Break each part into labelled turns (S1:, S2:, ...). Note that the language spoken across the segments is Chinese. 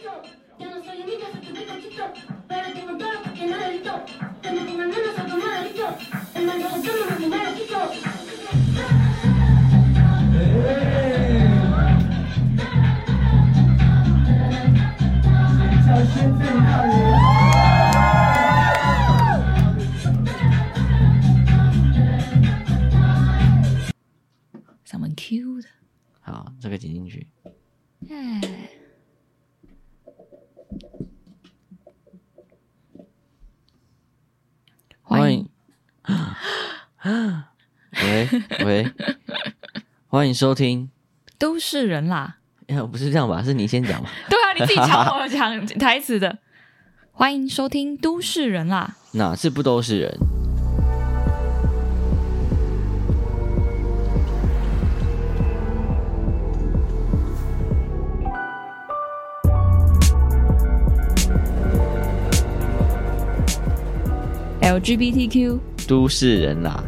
S1: delito. Yo no soy
S2: única, soy tu pecachito. Pero tengo
S1: todo
S2: porque no delito. Tengo tu mamá. 欢迎收听
S1: 都市人啦。
S2: 哎，不是这样吧？是你先讲吧？
S1: 对啊，你自己抢我讲台词的。欢迎收听《都市人》啦。
S2: 哪次不都是人
S1: ？LGBTQ
S2: 都市人啦。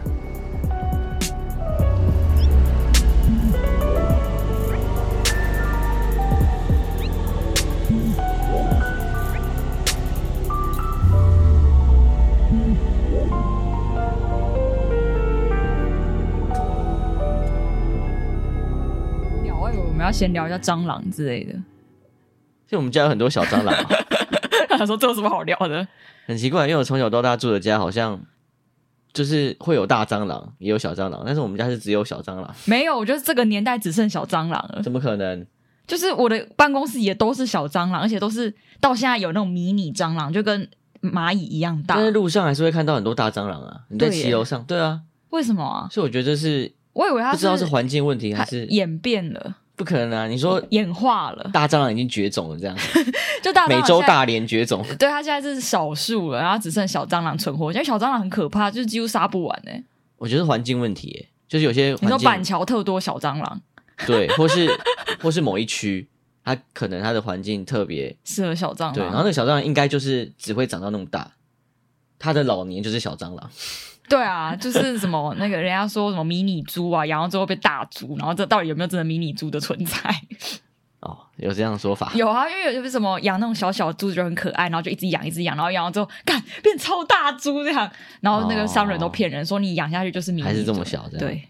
S1: 先聊一下蟑螂之类的，
S2: 就我们家有很多小蟑螂。
S1: 他说：“这有什么好聊的？”
S2: 很奇怪，因为我从小到大住的家好像就是会有大蟑螂，也有小蟑螂，但是我们家是只有小蟑螂。
S1: 没有，我觉得这个年代只剩小蟑螂了。
S2: 怎么可能？
S1: 就是我的办公室也都是小蟑螂，而且都是到现在有那种迷你蟑螂，就跟蚂蚁一样大。
S2: 但是路上还是会看到很多大蟑螂啊！你在骑楼上，对，啊，
S1: 为什么啊？
S2: 所以我觉得这是，
S1: 我以为它
S2: 不知道是环境问题还是
S1: 演变了。
S2: 不可能啊！你说
S1: 演化了，
S2: 大蟑螂已经绝种了，这样
S1: 就大
S2: 美洲大连绝种，
S1: 对，它现在是少数了，然后只剩小蟑螂存活。因为小蟑螂很可怕，就是几乎杀不完呢。
S2: 我觉得环境问题，就是有些你
S1: 说板桥特多小蟑螂，
S2: 对，或是或是某一区，它可能它的环境特别
S1: 适合小蟑螂，
S2: 对，然后那个小蟑螂应该就是只会长到那么大，它的老年就是小蟑螂。
S1: 对啊，就是什么那个人家说什么迷你猪啊，养到最后变大猪，然后这到底有没有真的迷你猪的存在？
S2: 哦，有这样的说法？
S1: 有啊，因为有什么养那种小小猪就很可爱，然后就一直养一直养，然后养到之后，干变超大猪这样，然后那个商人都骗人说你养下去就是迷你猪，
S2: 还是这么小这样？
S1: 对，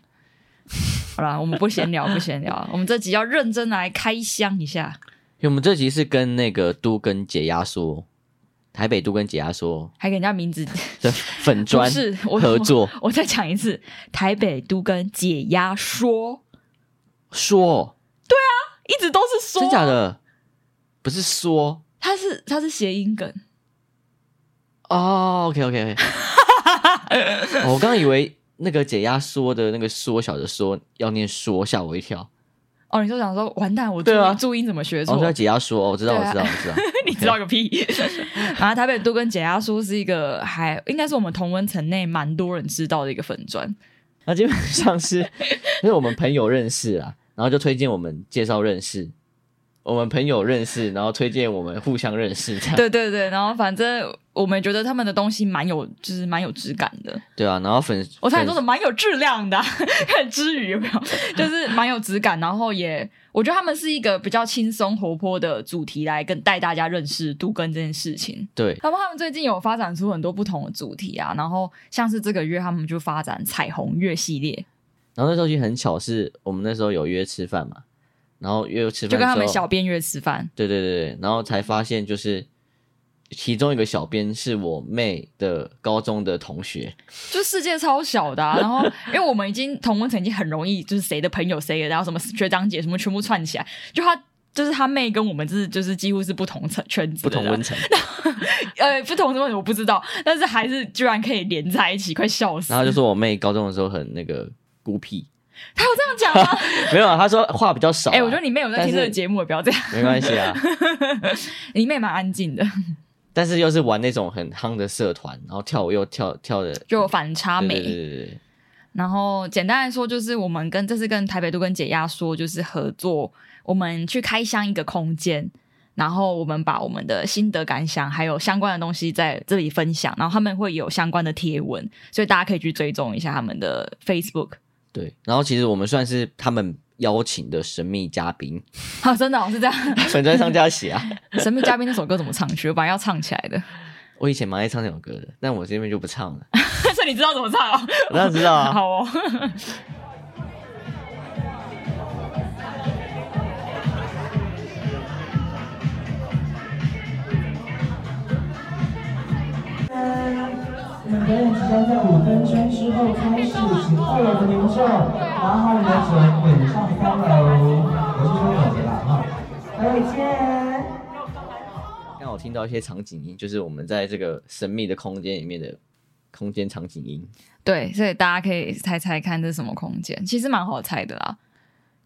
S1: 好啦，我们不闲聊，不闲聊，我们这集要认真来开箱一下，
S2: 因为我们这集是跟那个都跟解压缩。台北都跟解压缩，
S1: 还给人家名字。
S2: 粉专是合作。
S1: 我，我再讲一次，台北都跟解压缩
S2: 说，
S1: 对啊，一直都是说，
S2: 真假的，不是说，
S1: 它是它是谐音梗。
S2: 哦，OK OK OK，我刚刚以为那个解压缩的那个缩小的缩要念缩，吓我一跳。
S1: 哦，你就想说完蛋，我注音、啊、注音怎么学错？
S2: 我说解压缩，我知道，我知道，我知道。
S1: 你知道个屁！啊，台北都跟解压缩是一个还应该是我们同温层内蛮多人知道的一个粉砖。
S2: 那基本上是因为我们朋友认识啊，然后就推荐我们介绍认识。我们朋友认识，然后推荐我们互相认识，这样。对
S1: 对对，然后反正我们觉得他们的东西蛮有，就是蛮有质感的。
S2: 对啊，然后粉，
S1: 我才说的蛮有质量的，很 之余有没有？就是蛮有质感，然后也我觉得他们是一个比较轻松活泼的主题来跟带大家认识杜根这件事情。
S2: 对，
S1: 他们他们最近有发展出很多不同的主题啊，然后像是这个月他们就发展彩虹月系列。
S2: 然后那时候就很巧，是我们那时候有约吃饭嘛。然后约吃饭，
S1: 就跟他们小编约吃饭。
S2: 对对对，然后才发现就是其中一个小编是我妹的高中的同学，
S1: 就世界超小的啊。然后因为我们已经同温层已经很容易，就是谁的朋友谁的，然后什么学长姐什么全部串起来。就他就是他妹跟我们就是就是几乎是不同层圈子，
S2: 不同温层。
S1: 呃，不同的问题我不知道，但是还是居然可以连在一起，快笑死。
S2: 然后就说我妹高中的时候很那个孤僻。
S1: 他有这样讲吗？
S2: 没有啊，他说话比较少、啊。
S1: 哎、欸，我觉得你妹有在听这个节目，也不要这样。
S2: 没关系啊，
S1: 你妹蛮安静的。
S2: 但是又是玩那种很夯的社团，然后跳舞又跳跳的，
S1: 就反差美。
S2: 对对对对。
S1: 然后简单来说，就是我们跟这次跟台北都跟解压说，就是合作，我们去开箱一个空间，然后我们把我们的心得感想还有相关的东西在这里分享，然后他们会有相关的贴文，所以大家可以去追踪一下他们的 Facebook。
S2: 对，然后其实我们算是他们邀请的神秘嘉宾。
S1: 啊，真的、哦、是这样，
S2: 粉砖上这样写啊。
S1: 神秘嘉宾那首歌怎么唱去？我本来要唱起来的。
S2: 我以前蛮爱唱那首歌的，但我这边就不唱了。
S1: 所以你知道怎么唱啊？
S2: 我当然知道啊。
S1: 好哦。
S3: 表演即将在五分钟之后开始，请在场的民众拿好你的酒，滚上三楼。我是说总结了哈，再见。
S2: 刚好听到一些场景音，就是我们在这个神秘的空间里面的空间场景音。
S1: 对，所以大家可以猜猜看这是什么空间，其实蛮好猜的啦。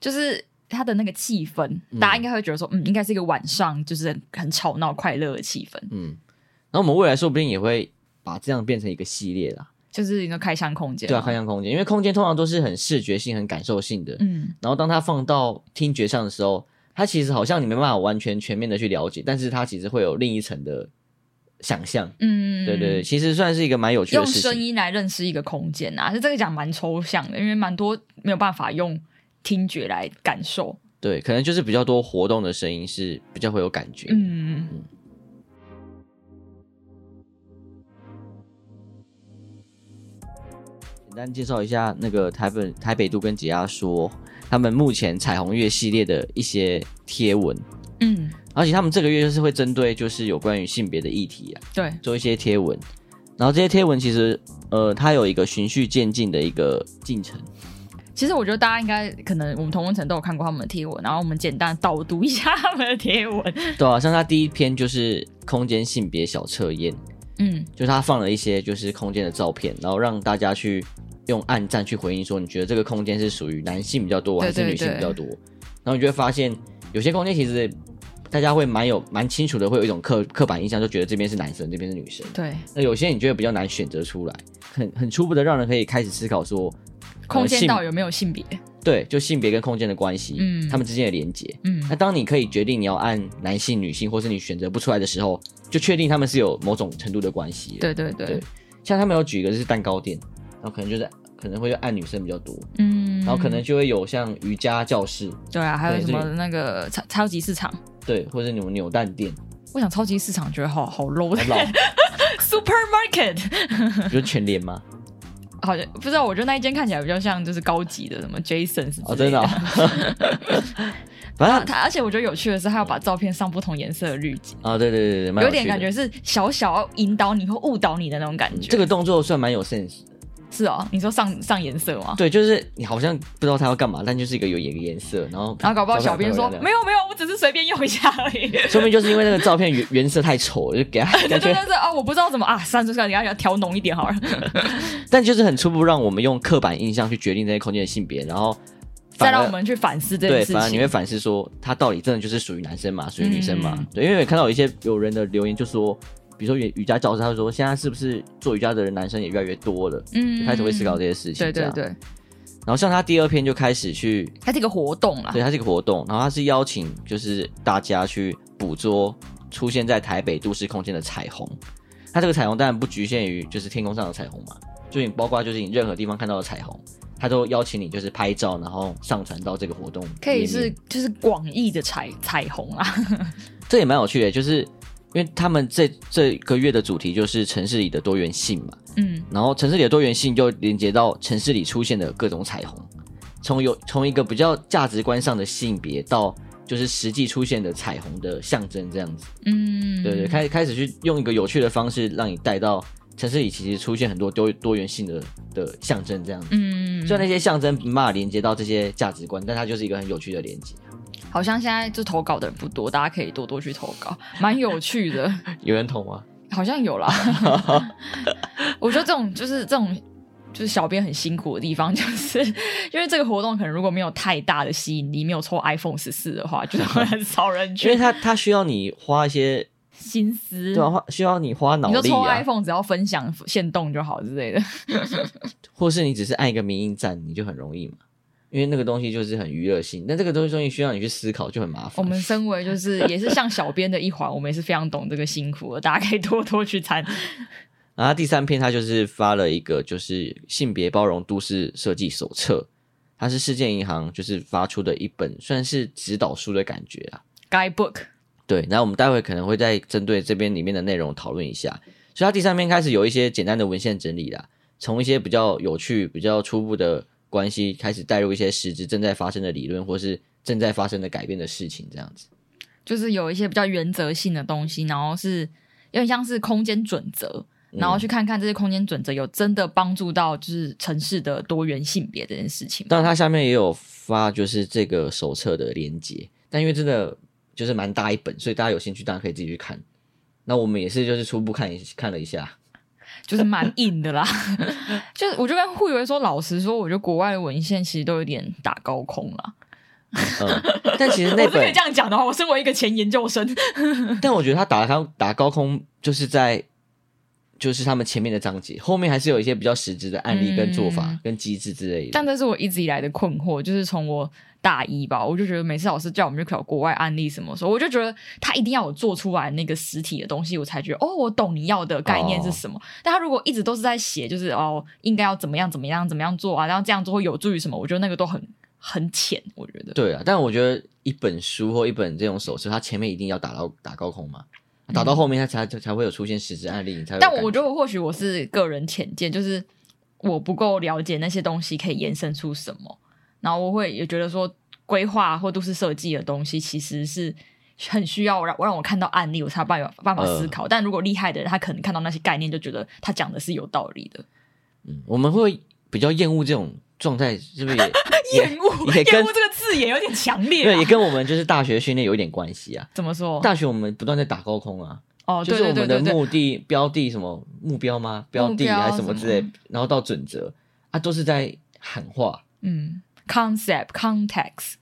S1: 就是它的那个气氛，嗯、大家应该会觉得说，嗯，应该是一个晚上，就是很吵闹、快乐的气氛。
S2: 嗯，然后我们未来说不定也会。把这样变成一个系列啦，
S1: 就是一个开箱空间。
S2: 对啊，开箱空间，因为空间通常都是很视觉性、很感受性的。嗯，然后当它放到听觉上的时候，它其实好像你没办法完全全面的去了解，但是它其实会有另一层的想象。嗯，对对对，其实算是一个蛮有趣的事情。
S1: 用声音来认识一个空间啊，是这个讲蛮抽象的，因为蛮多没有办法用听觉来感受。
S2: 对，可能就是比较多活动的声音是比较会有感觉。嗯嗯。简单介绍一下那个台本台北都跟解压说他们目前彩虹月系列的一些贴文，嗯，而且他们这个月就是会针对就是有关于性别的议题啊，
S1: 对，
S2: 做一些贴文，然后这些贴文其实呃，它有一个循序渐进的一个进程。
S1: 其实我觉得大家应该可能我们同温层都有看过他们的贴文，然后我们简单导读一下他们的贴文。
S2: 对啊，像他第一篇就是空间性别小测验，嗯，就是他放了一些就是空间的照片，然后让大家去。用暗赞去回应说，你觉得这个空间是属于男性比较多还是女性比较多？然后你就会发现，有些空间其实大家会蛮有蛮清楚的，会有一种刻刻板印象，就觉得这边是男生，这边是女生。
S1: 对。
S2: 那有些你觉得比较难选择出来，很很初步的让人可以开始思考说，
S1: 空间到底有没有性别？
S2: 对，就性别跟空间的关系，嗯，他们之间的连接，嗯。那当你可以决定你要按男性、女性，或是你选择不出来的时候，就确定他们是有某种程度的关系。
S1: 对对对。对，
S2: 像他们有举一个就是蛋糕店。然后可能就是可能会按女生比较多，嗯，然后可能就会有像瑜伽教室，
S1: 对啊，还有什么那个超超级市场，
S2: 对，或者你们扭蛋店。
S1: 我想超级市场觉得好好 low 的，supermarket，
S2: 比如全联吗？
S1: 好像不知道，我觉得那一间看起来比较像就是高级的什么 Jason
S2: 哦，真的，
S1: 反正他而且我觉得有趣的是，他要把照片上不同颜色的滤镜
S2: 啊，对对对对，
S1: 有点感觉是小小引导你或误导你的那种感觉。
S2: 这个动作算蛮有 sense。
S1: 是哦，你说上上颜色吗？
S2: 对，就是你好像不知道他要干嘛，但就是一个有一个颜色，然后
S1: 然后搞不好小编说没有没有，我只是随便用一下而已。
S2: 说明就是因为那个照片原原色太丑，就给他 感觉
S1: 对对对啊，我不知道怎么啊，三十岁你要要调浓一点好了。
S2: 但就是很初步让我们用刻板印象去决定这些空间的性别，然后
S1: 再让我们去反思这件事情。
S2: 对，反而你会反思说，他到底真的就是属于男生嘛，属于女生嘛？嗯、对，因为我看到有一些有人的留言就说。比如说瑜瑜伽教室，他说现在是不是做瑜伽的人男生也越来越多了？嗯，就开始会思考这些事情。对对对。然后像他第二篇就开始去，
S1: 他是一个活动啦。
S2: 对，他是一个活动，然后他是邀请就是大家去捕捉出现在台北都市空间的彩虹。他这个彩虹当然不局限于就是天空上的彩虹嘛，就你包括就是你任何地方看到的彩虹，他都邀请你就是拍照，然后上传到这个活动。
S1: 可以是就是广义的彩彩虹啊，
S2: 这也蛮有趣的，就是。因为他们这这个月的主题就是城市里的多元性嘛，嗯，然后城市里的多元性就连接到城市里出现的各种彩虹，从有从一个比较价值观上的性别到就是实际出现的彩虹的象征这样子，嗯，对对，开开始去用一个有趣的方式让你带到城市里其实出现很多多多元性的的象征这样子，嗯，虽然那些象征没办法连接到这些价值观，但它就是一个很有趣的连接。
S1: 好像现在就投稿的人不多，大家可以多多去投稿，蛮有趣的。
S2: 有人投吗？
S1: 好像有啦。我觉得这种就是这种就是小编很辛苦的地方，就是 因为这个活动可能如果没有太大的吸引力，没有抽 iPhone 十四的话，就是很少人去。
S2: 因为他他需要你花一些
S1: 心思，
S2: 对啊，需要你花脑力啊。
S1: 你就抽 iPhone 只要分享限动就好之类的，
S2: 或是你只是按一个迷因赞，你就很容易嘛。因为那个东西就是很娱乐性，但这个东西东西需要你去思考，就很麻烦。
S1: 我们身为就是也是像小编的一环，我们也是非常懂这个辛苦的，大家可以多多去参。
S2: 然后第三篇他就是发了一个就是性别包容都市设计手册，它是世界银行就是发出的一本算是指导书的感觉啊
S1: ，Guidebook。
S2: 对，那我们待会可能会再针对这边里面的内容讨论一下。所以它第三篇开始有一些简单的文献整理啦，从一些比较有趣、比较初步的关系开始带入一些实质正在发生的理论，或是正在发生的改变的事情，这样子。
S1: 就是有一些比较原则性的东西，然后是有点像是空间准则，然后去看看这些空间准则有真的帮助到就是城市的多元性别这件事情。
S2: 当然，它下面也有发就是这个手册的连接，但因为真的就是蛮大一本，所以大家有兴趣当然可以自己去看。那我们也是就是初步看一看了一下，
S1: 就是蛮硬的啦。就是我就跟护以说，老实说，我觉得国外的文献其实都有点打高空了。
S2: 嗯，但其实那本
S1: 可以这样讲的话，我身为一个前研究生，
S2: 但我觉得他打高打高空，就是在就是他们前面的章节，后面还是有一些比较实质的案例跟做法跟机制之类的。
S1: 但这是我一直以来的困惑，就是从我大一吧，我就觉得每次老师叫我们去考国外案例什么时候，我就觉得他一定要有做出来那个实体的东西，我才觉得哦，我懂你要的概念是什么。哦、但他如果一直都是在写，就是哦，应该要怎么样怎么样怎么样做啊，然后这样做会有助于什么？我觉得那个都很。很浅，我觉得。对
S2: 啊，但我觉得一本书或一本这种手册，它前面一定要打到打高空嘛，打到后面他才、嗯、才会有出现实质案例，你才。
S1: 但我觉得或许我是个人浅见，就是我不够了解那些东西可以延伸出什么，然后我会也觉得说规划或都市设计的东西其实是很需要让我让我看到案例，我才有办法办法思考。呃、但如果厉害的人，他可能看到那些概念就觉得他讲的是有道理的。
S2: 嗯，我们会比较厌恶这种。状态是不是 也
S1: 厌恶？厌恶这个字眼有点强烈。
S2: 对，也跟我们就是大学训练有一点关系啊。
S1: 怎么说？
S2: 大学我们不断在打高空啊。
S1: 哦，
S2: 就是我们的目的、标的什么目标吗？标的还是什么之类，然后到准则啊，都是在喊话。
S1: 嗯，concept context。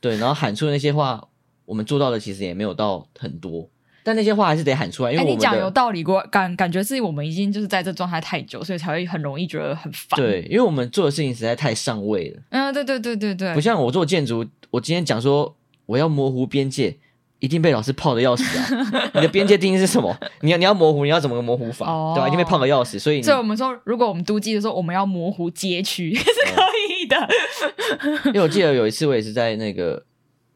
S2: 对，然后喊出的那些话，我们做到的其实也没有到很多。但那些话还是得喊出来，因为你讲
S1: 有道理过，感感觉是我们已经就是在这状态太久，所以才会很容易觉得很烦。
S2: 对，因为我们做的事情实在太上位了。
S1: 嗯，对对对对对，
S2: 不像我做建筑，我今天讲说我要模糊边界，一定被老师泡的要死啊！你的边界定义是什么？你要你要模糊，你要怎么个模糊法？哦、对吧？一定被泡的要死。所以，
S1: 所以我们说，如果我们都记的时候，我们要模糊街区 是可以的。
S2: 嗯、因为我记得有一次，我也是在那个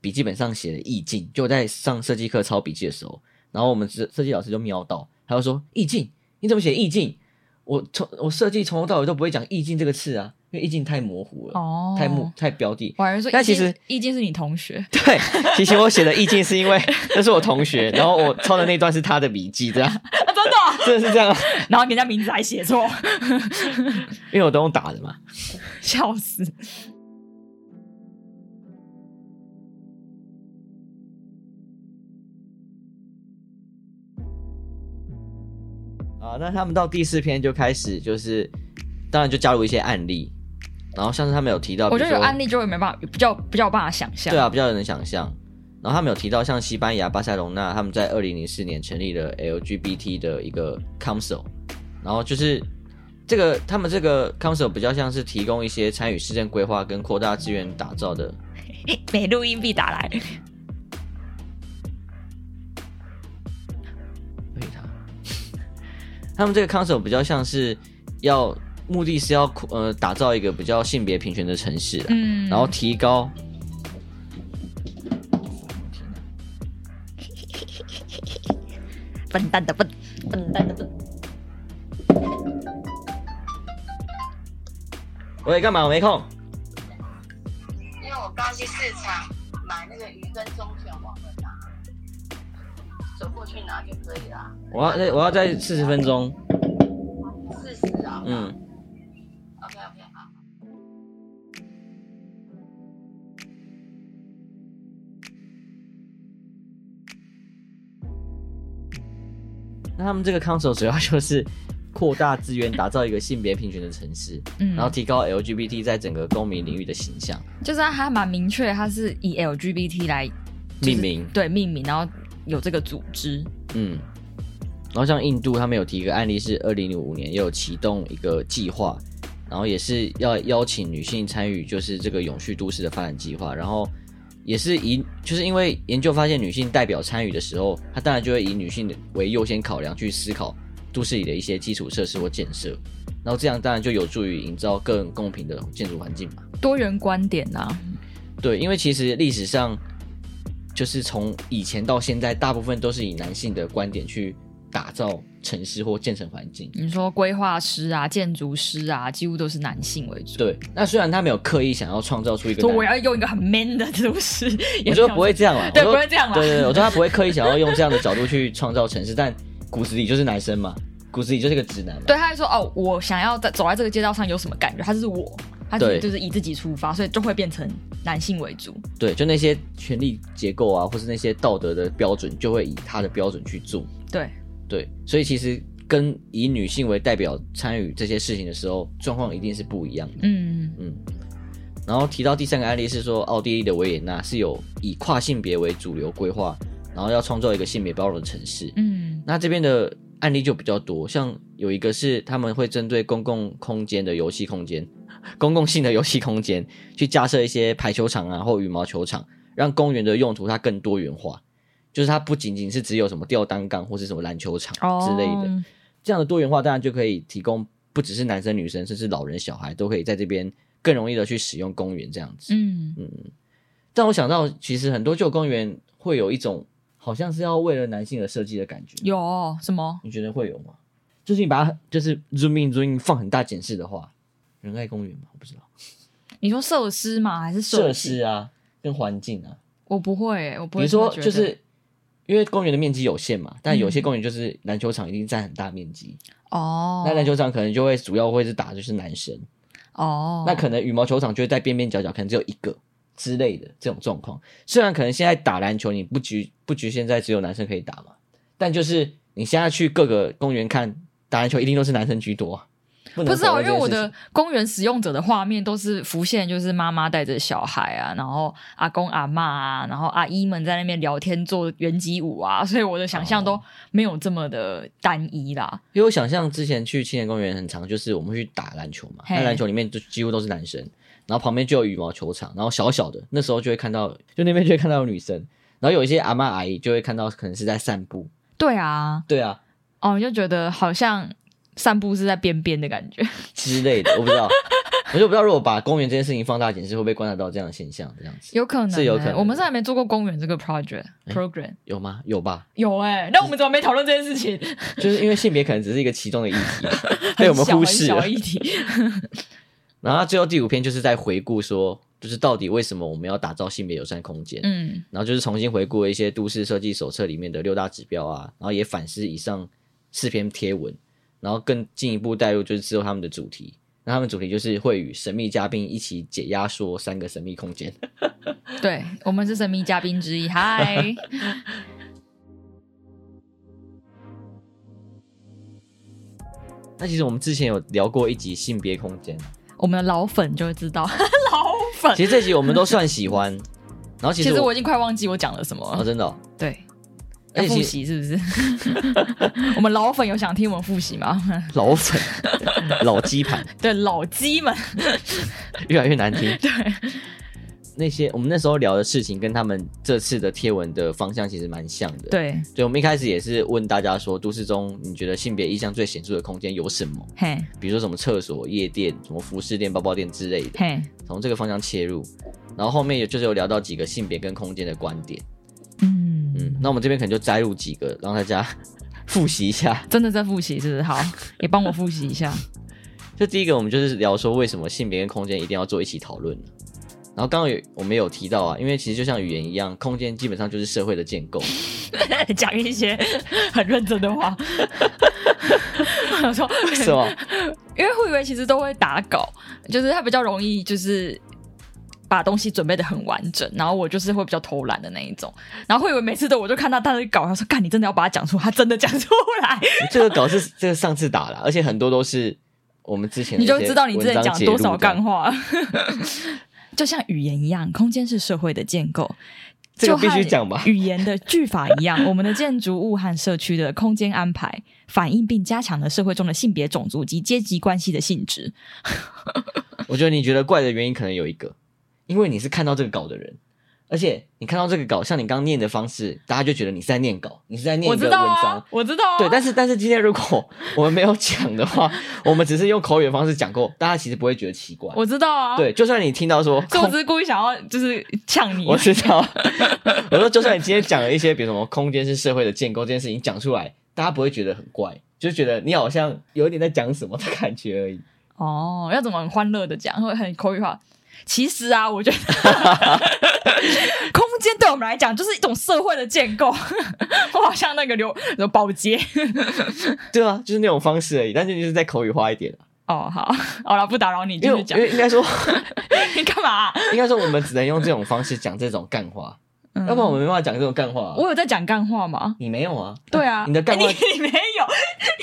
S2: 笔记本上写的意境，就我在上设计课抄笔记的时候。然后我们设设计老师就瞄到，他就说：“意境，你怎么写意境？我从我设计从头到尾都不会讲意境这个词啊，因为意境太模糊了，哦，太模太标的。
S1: 我还是说，但其实意境是你同学。
S2: 对，其实我写的意境是因为那是我同学，然后我抄的那段是他的笔记，这样。啊，
S1: 真的，
S2: 真的是这样。
S1: 然后人家名字还写错，
S2: 因为我都用打的嘛，
S1: 笑死。”
S2: 啊，那他们到第四篇就开始，就是当然就加入一些案例，然后像是他们有提到，
S1: 我觉得有案例就会没办法，比较比较有办法想象。
S2: 对啊，比较能想象。然后他们有提到，像西班牙巴塞隆纳，他们在二零零四年成立了 LGBT 的一个 Council，然后就是这个他们这个 Council 比较像是提供一些参与市政规划跟扩大资源打造的。
S1: 美录音必打来。
S2: 他们这个 council 比较像是要目的是要呃打造一个比较性别平权的城市，嗯，然后提高。
S1: 笨蛋的笨，笨蛋的笨。
S2: 喂，干嘛？我没空。
S4: 因为我刚去市场买那个鱼跟忠犬，忘了拿，走过去拿就可以了。
S2: 我要再我要再四十分钟。
S4: 四十啊。
S2: 嗯。
S4: OK OK 好。
S2: 那他们这个 council 主要就是扩大资源，打造一个性别平权的城市，嗯，然后提高 LGBT 在整个公民领域的形象。
S1: 就是他还蛮明确，他是以 LGBT 来、
S2: 就是、命名，
S1: 对命名，然后有这个组织，
S2: 嗯。然后像印度，他们有提一个案例，是二零零五年也有启动一个计划，然后也是要邀请女性参与，就是这个永续都市的发展计划。然后也是以，就是因为研究发现，女性代表参与的时候，她当然就会以女性为优先考量去思考都市里的一些基础设施或建设。然后这样当然就有助于营造更公平的建筑环境嘛。
S1: 多元观点啊。
S2: 对，因为其实历史上就是从以前到现在，大部分都是以男性的观点去打造城市或建成环境。
S1: 你说规划师啊、建筑师啊，几乎都是男性为主。
S2: 对，那虽然他没有刻意想要创造出一个，
S1: 说我要用一个很 man 的都市，
S2: 我觉得不会这样啊。
S1: 对，不会这样嘛。
S2: 对对对，我说他不会刻意想要用这样的角度去创造城市，但骨子里就是男生嘛，骨子里就是个直男嘛。
S1: 对，他还说哦，我想要在走在这个街道上有什么感觉？他就是我。他就是以自己出发，所以就会变成男性为主。
S2: 对，就那些权力结构啊，或是那些道德的标准，就会以他的标准去做。
S1: 对
S2: 对，所以其实跟以女性为代表参与这些事情的时候，状况一定是不一样的。嗯嗯。然后提到第三个案例是说，奥地利的维也纳是有以跨性别为主流规划，然后要创造一个性别包容的城市。嗯，那这边的案例就比较多，像有一个是他们会针对公共空间的游戏空间。公共性的游戏空间，去架设一些排球场啊，或羽毛球场，让公园的用途它更多元化。就是它不仅仅是只有什么吊单杠或是什么篮球场之类的，oh. 这样的多元化当然就可以提供不只是男生女生，甚至老人小孩都可以在这边更容易的去使用公园这样子。嗯嗯。但我想到，其实很多旧公园会有一种好像是要为了男性而设计的感觉。
S1: 有什么？
S2: 你觉得会有吗？就是你把它就是 zoom in zoom in 放很大检视的话。仁爱公园吗？我不知道。
S1: 你说设施吗？还是
S2: 设施啊？跟环境啊？
S1: 我不会、欸，我不
S2: 会。你说，就是因为公园的面积有限嘛，但有些公园就是篮球场一定占很大面积哦。那篮球场可能就会主要会是打就是男生哦。那可能羽毛球场就会在边边角角，可能只有一个之类的这种状况。虽然可能现在打篮球你不局不局限在只有男生可以打嘛，但就是你现在去各个公园看打篮球，一定都是男生居多。
S1: 不，不知道，因为我的公园使用者的画面都是浮现，就是妈妈带着小孩啊，然后阿公阿嬷啊，然后阿姨们在那边聊天做圆机舞啊，所以我的想象都没有这么的单一啦。
S2: 因为我想象之前去青年公园很长，就是我们去打篮球嘛，那篮球里面就几乎都是男生，然后旁边就有羽毛球场，然后小小的那时候就会看到，就那边就会看到有女生，然后有一些阿嬷阿姨就会看到可能是在散步。
S1: 对啊，
S2: 对啊，
S1: 哦，就觉得好像。散步是在边边的感觉
S2: 之类的，我不知道，我就不知道如果把公园这件事情放大检视，会不会观察到这样的现象？这样子
S1: 有可能、欸，
S2: 是有可能。
S1: 我们是还没做过公园这个 project program，、欸、
S2: 有吗？有吧？
S1: 有哎、欸，那我们怎么没讨论这件事情？
S2: 就是因为性别可能只是一个其中的议题，被我们忽视了议题。然后最后第五篇就是在回顾说，就是到底为什么我们要打造性别友善空间？嗯，然后就是重新回顾了一些都市设计手册里面的六大指标啊，然后也反思以上四篇贴文。然后更进一步带入就是之后他们的主题，那他们主题就是会与神秘嘉宾一起解压说三个神秘空间。
S1: 对，我们是神秘嘉宾之一，嗨。
S2: 那其实我们之前有聊过一集性别空间，
S1: 我们的老粉就会知道，老粉。
S2: 其实这集我们都算喜欢，然后其实我，
S1: 其实我已经快忘记我讲了什么了。
S2: 哦，真的哦？
S1: 对。要复习是不是？我们老粉有想听我们复习吗？
S2: 老粉，老鸡盘，
S1: 对，老鸡们
S2: 越来越难听。
S1: 对，
S2: 那些我们那时候聊的事情，跟他们这次的贴文的方向其实蛮像的。
S1: 对，
S2: 所以我们一开始也是问大家说，都市中你觉得性别意向最显著的空间有什么？嘿，比如说什么厕所、夜店、什么服饰店、包包店之类的。嘿，从这个方向切入，然后后面也就是有聊到几个性别跟空间的观点。嗯嗯，那我们这边可能就摘录几个，让大家 复习一下。
S1: 真的在复习，是不是？好，也帮我复习一下。
S2: 就第一个，我们就是聊说为什么性别跟空间一定要做一起讨论。然后刚刚有我们有提到啊，因为其实就像语言一样，空间基本上就是社会的建构。
S1: 讲一些很认真的话。我说
S2: 什么？
S1: 因为会以为其实都会打稿，就是他比较容易就是。把东西准备的很完整，然后我就是会比较偷懒的那一种，然后会以为每次都我就看到他的稿，他说：“干，你真的要把它讲出，他真的讲出来。”
S2: 这个稿是这个上次打的，而且很多都是我们之前的，
S1: 你就知道你之前讲多少干话。就像语言一样，空间是社会的建构，
S2: 这个必须讲吧？
S1: 语言的句法一样，我们的建筑物和社区的空间安排，反映并加强了社会中的性别、种族及阶级关系的性质。
S2: 我觉得你觉得怪的原因可能有一个。因为你是看到这个稿的人，而且你看到这个稿，像你刚念的方式，大家就觉得你是在念稿，你是在念一个文章。
S1: 我知道啊，
S2: 对，但是但是今天如果我们没有讲的话，我们只是用口语的方式讲过，大家其实不会觉得奇怪。
S1: 我知道啊。
S2: 对，就算你听到说，
S1: 我只是故意想要就是呛你。
S2: 我知道。我说，就算你今天讲了一些，比如什么空间是社会的建构这件事情讲出来，大家不会觉得很怪，就觉得你好像有一点在讲什么的感觉而已。
S1: 哦，要怎么很欢乐的讲，会很口语化？其实啊，我觉得 空间对我们来讲就是一种社会的建构。我好像那个刘刘宝杰，
S2: 对啊，就是那种方式而已。但是就是在口语化一点。
S1: 哦，好，好了，不打扰你，继续讲。
S2: 因为应该说，
S1: 你干嘛、啊？
S2: 应该说，我们只能用这种方式讲这种干话，嗯、要不然我们没办法讲这种干话、啊。
S1: 我有在讲干话吗？
S2: 你没有啊？
S1: 对啊，
S2: 你的干话、欸、
S1: 你，你没有，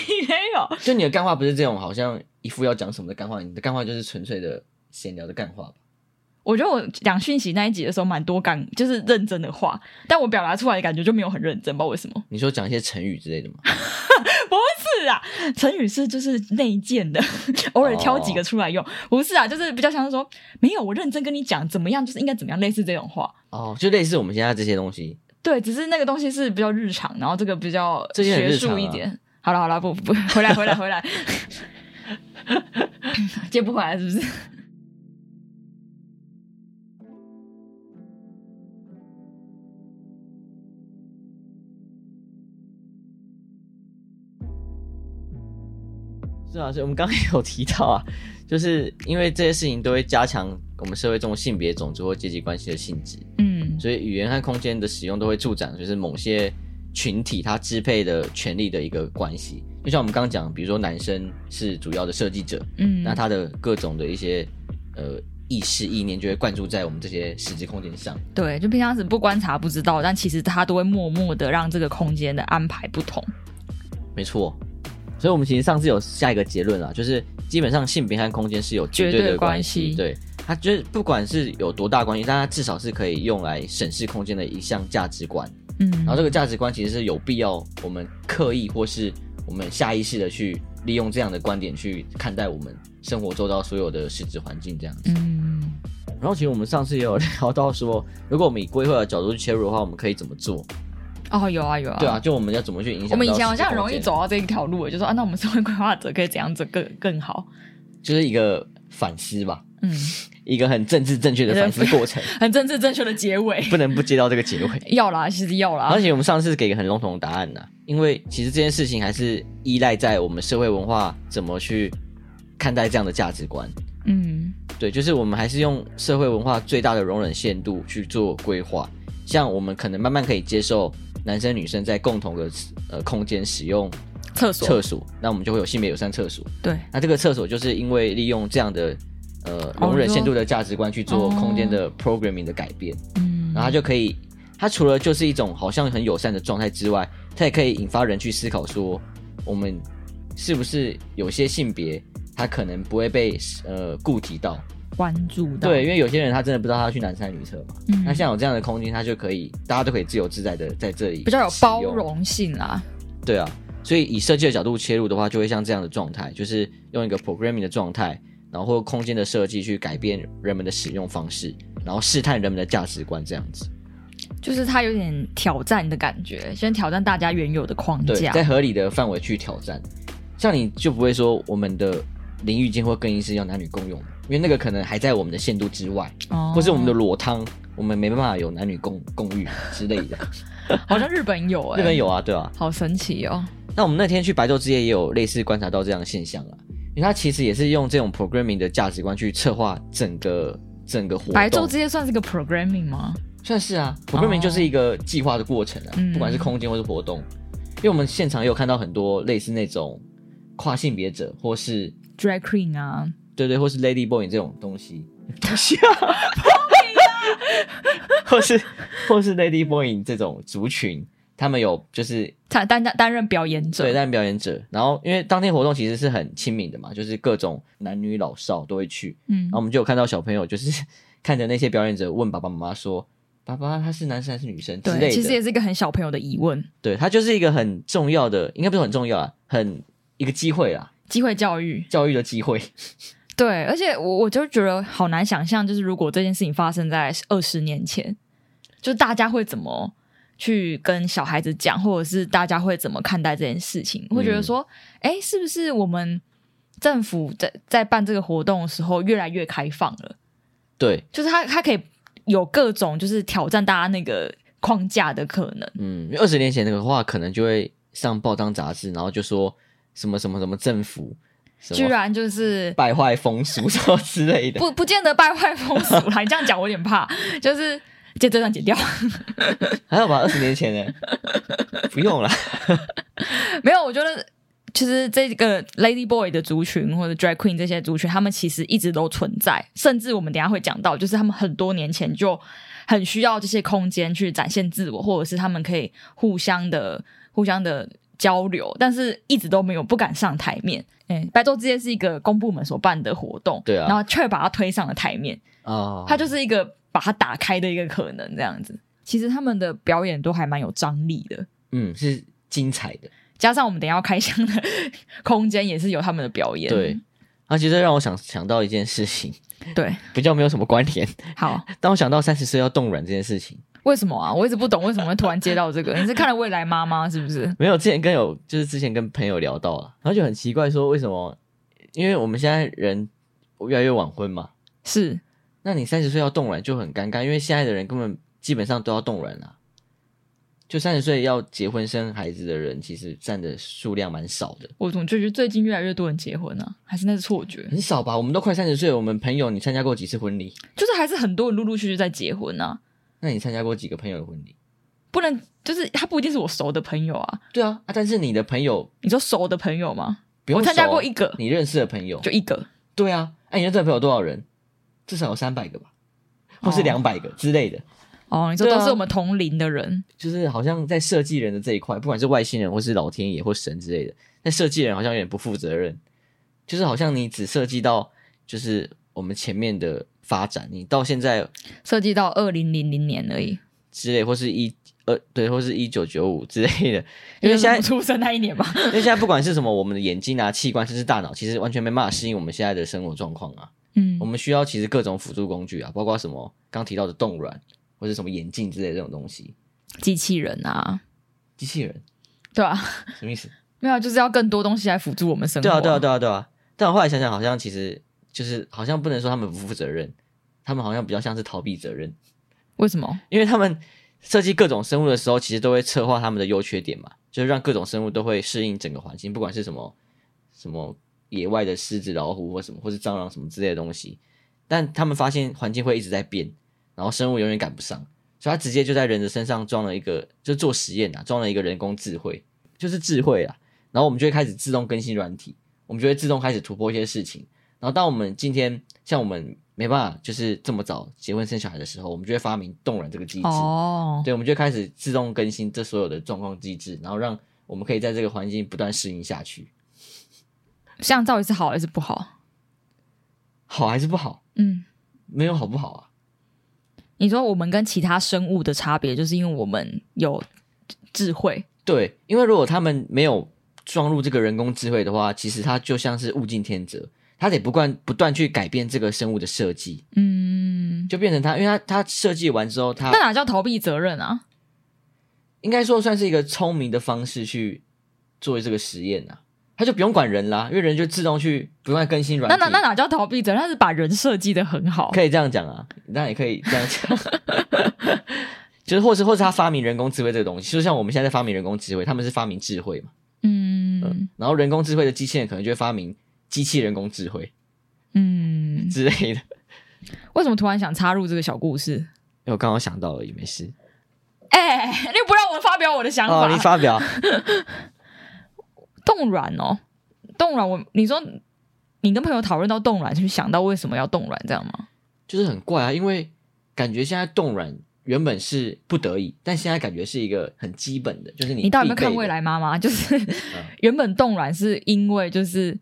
S1: 你没有。
S2: 就你的干话不是这种，好像一副要讲什么的干话。你的干话就是纯粹的闲聊的干话吧。
S1: 我觉得我讲讯息那一集的时候蛮多感，就是认真的话，但我表达出来的感觉就没有很认真，不知道为什么。
S2: 你说讲一些成语之类的吗？
S1: 不是啊，成语是就是内建的，偶尔挑几个出来用。哦、不是啊，就是比较像是说，没有我认真跟你讲怎么样，就是应该怎么样，类似这种话。
S2: 哦，就类似我们现在这些东西。
S1: 对，只是那个东西是比较日常，然后这个比较学术一点。
S2: 啊、
S1: 好了好了，不不，回来回来回来，接不回来是不是？
S2: 是啊，所以我们刚刚也有提到啊，就是因为这些事情都会加强我们社会中性别、种族或阶级关系的性质，嗯，所以语言和空间的使用都会助长，就是某些群体他支配的权利的一个关系。就像我们刚刚讲，比如说男生是主要的设计者，嗯，那他的各种的一些呃意识意念就会灌注在我们这些实际空间上。
S1: 对，就平常时不观察不知道，但其实他都会默默的让这个空间的安排不同。
S2: 没错。所以，我们其实上次有下一个结论啊，就是基本上性别和空间是有绝对的关系。对，它就是不管是有多大关系，但它至少是可以用来审视空间的一项价值观。嗯，然后这个价值观其实是有必要我们刻意或是我们下意识的去利用这样的观点去看待我们生活周遭所有的实质环境这样子。嗯，然后其实我们上次也有聊到说，如果我们以规划的角度去切入的话，我们可以怎么做？
S1: 哦，有啊有啊，
S2: 对啊，就我们要怎么去影响？
S1: 我们以前好像很容易走到这一条路，就说啊，那我们社会规划者可以怎样子更更好？
S2: 就是一个反思吧，嗯，一个很政治正确的反思过程，
S1: 很政治正确的结尾，
S2: 不能不接到这个结尾。
S1: 要啦，其实要啦。
S2: 而且我们上次给一个很笼统的答案呢，因为其实这件事情还是依赖在我们社会文化怎么去看待这样的价值观。嗯，对，就是我们还是用社会文化最大的容忍限度去做规划，像我们可能慢慢可以接受。男生女生在共同的呃空间使用厕所，厕所，那我们就会有性别友善厕所。
S1: 对，
S2: 那这个厕所就是因为利用这样的呃容忍限度的价值观去做空间的 programming 的改变，嗯，然后它就可以，它除了就是一种好像很友善的状态之外，它也可以引发人去思考说，我们是不是有些性别它可能不会被呃顾及到。
S1: 关注到
S2: 对，因为有些人他真的不知道他要去男厕女厕嘛。嗯，那像有这样的空间，他就可以大家都可以自由自在的在这里，
S1: 比较有包容性啦。
S2: 对啊，所以以设计的角度切入的话，就会像这样的状态，就是用一个 programming 的状态，然后或空间的设计去改变人们的使用方式，然后试探人们的价值观，这样子。
S1: 就是他有点挑战的感觉，先挑战大家原有的框架，
S2: 对，在合理的范围去挑战。像你就不会说我们的淋浴间或更衣室要男女共用。因为那个可能还在我们的限度之外，哦、或是我们的裸汤，我们没办法有男女共共浴之类的。
S1: 好像日本有哎、欸，
S2: 日本有啊，对啊，
S1: 好神奇哦。
S2: 那我们那天去白昼之夜也有类似观察到这样的现象啊，因为它其实也是用这种 programming 的价值观去策划整个整个活动。
S1: 白昼之夜算是个 programming 吗？
S2: 算是啊，programming 就是一个计划的过程啊，哦、不管是空间或是活动。嗯、因为我们现场也有看到很多类似那种跨性别者或是
S1: drag queen 啊。
S2: 对对，或是 Lady Boy 这种东西，东西啊，或是或是 Lady Boy 这种族群，他们有就是
S1: 担担担任表演者，
S2: 对，担任表演者。然后因为当天活动其实是很亲民的嘛，就是各种男女老少都会去。嗯，然后我们就有看到小朋友就是 看着那些表演者问爸爸妈妈说：“爸爸他是男生还是女生？”之类的。
S1: 其实也是一个很小朋友的疑问。
S2: 对，他就是一个很重要的，应该不是很重要啊，很一个机会啦，
S1: 机会教育，
S2: 教育的机会。
S1: 对，而且我我就觉得好难想象，就是如果这件事情发生在二十年前，就是大家会怎么去跟小孩子讲，或者是大家会怎么看待这件事情？会觉得说，哎、嗯，是不是我们政府在在办这个活动的时候越来越开放了？
S2: 对，
S1: 就是他他可以有各种就是挑战大家那个框架的可能。
S2: 嗯，因为二十年前那个话，可能就会上报章杂志，然后就说什么什么什么政府。
S1: 居然就是
S2: 败坏风俗什么之类的，
S1: 不不见得败坏风俗啦。你这样讲我有点怕，就是剪这段剪掉，
S2: 还好吧？二十年前呢，不用了。
S1: 没有，我觉得其实这个 Lady Boy 的族群或者 Drag Queen 这些族群，他们其实一直都存在，甚至我们等一下会讲到，就是他们很多年前就很需要这些空间去展现自我，或者是他们可以互相的、互相的。交流，但是一直都没有不敢上台面。哎，白昼之夜是一个公部门所办的活动，
S2: 对啊，
S1: 然后却把它推上了台面
S2: 哦，
S1: 它就是一个把它打开的一个可能，这样子。其实他们的表演都还蛮有张力的，
S2: 嗯，是精彩的。
S1: 加上我们等一下要开箱的空间也是有他们的表演，
S2: 对。啊，其实让我想想到一件事情，
S1: 对，
S2: 比较没有什么关联。
S1: 好，
S2: 当我想到三十岁要冻卵这件事情。
S1: 为什么啊？我一直不懂 为什么会突然接到这个。你是看了《未来妈妈》是不是？
S2: 没有，之前跟有就是之前跟朋友聊到了，然后就很奇怪说为什么？因为我们现在人越来越晚婚嘛。
S1: 是。
S2: 那你三十岁要冻卵就很尴尬，因为现在的人根本基本上都要冻卵了。就三十岁要结婚生孩子的人，其实占的数量蛮少的。
S1: 我怎么就觉得最近越来越多人结婚呢？还是那是错觉？
S2: 很少吧？我们都快三十岁，我们朋友你参加过几次婚礼？
S1: 就是还是很多人陆陆续续在结婚呢。
S2: 那你参加过几个朋友的婚礼？
S1: 不能，就是他不一定是我熟的朋友啊。
S2: 对啊，啊，但是你的朋友，
S1: 你说熟的朋友吗？
S2: 不用，
S1: 我参加过一个，
S2: 你认识的朋友
S1: 就一个。
S2: 对啊，哎、啊，你认识的朋友多少人？至少有三百个吧，或是两百个之类的。
S1: 哦，你说都是我们同龄的人，
S2: 就是好像在设计人的这一块，不管是外星人或是老天爷或神之类的，那设计人好像有点不负责任，就是好像你只设计到就是我们前面的发展，你到现在
S1: 设计到二零零零年而已。
S2: 之类，或是一呃，对，或是一九九五之类的，因为现在
S1: 出生那一年嘛，
S2: 因为现在不管是什么，我们的眼睛啊、器官，甚至大脑，其实完全没办法适应我们现在的生活状况啊。
S1: 嗯，
S2: 我们需要其实各种辅助工具啊，包括什么刚提到的冻卵，或者什么眼镜之类的这种东西，
S1: 机器人啊，
S2: 机器人，
S1: 对啊，
S2: 什么意思？
S1: 没有，就是要更多东西来辅助我们生活。
S2: 对啊，对啊，对啊，对啊。但我后来想想，好像其实就是好像不能说他们不负责任，他们好像比较像是逃避责任。
S1: 为什么？
S2: 因为他们。设计各种生物的时候，其实都会策划他们的优缺点嘛，就是让各种生物都会适应整个环境，不管是什么什么野外的狮子、老虎或什么，或是蟑螂什么之类的东西。但他们发现环境会一直在变，然后生物永远赶不上，所以他直接就在人的身上装了一个，就做实验啊，装了一个人工智慧，就是智慧啊。然后我们就会开始自动更新软体，我们就会自动开始突破一些事情。然后当我们今天像我们。没办法，就是这么早结婚生小孩的时候，我们就会发明冻卵这个机制。
S1: 哦，
S2: 对，我们就开始自动更新这所有的状况机制，然后让我们可以在这个环境不断适应下去。
S1: 这样到底是好还是不好？
S2: 好还是不好？
S1: 嗯，
S2: 没有好不好啊？
S1: 你说我们跟其他生物的差别，就是因为我们有智慧。
S2: 对，因为如果他们没有装入这个人工智慧的话，其实它就像是物竞天择。他得不断不断去改变这个生物的设计，
S1: 嗯，
S2: 就变成他，因为他他设计完之后，他
S1: 那哪叫逃避责任啊？
S2: 应该说算是一个聪明的方式去做这个实验啊，他就不用管人啦，因为人就自动去不断更新软件。
S1: 那那那哪叫逃避责任？他是把人设计的很好，
S2: 可以这样讲啊，当然也可以这样讲，就是或是或是他发明人工智慧这个东西，就像我们现在在发明人工智慧，他们是发明智慧嘛，
S1: 嗯，
S2: 嗯，然后人工智慧的机器人可能就会发明。机器人工智慧，
S1: 嗯
S2: 之类的。
S1: 为什么突然想插入这个小故事？因
S2: 为我刚刚想到了，也没事。
S1: 哎、欸，你不让我发表我的想法？
S2: 哦，你发表。
S1: 冻卵哦，冻卵。我你说，你跟朋友讨论到冻卵，就想到为什么要冻卵，这样吗？
S2: 就是很怪啊，因为感觉现在冻卵原本是不得已，但现在感觉是一个很基本的，就是你。
S1: 你到底有没有看《未来妈妈》？就是、嗯、原本冻卵是因为就是。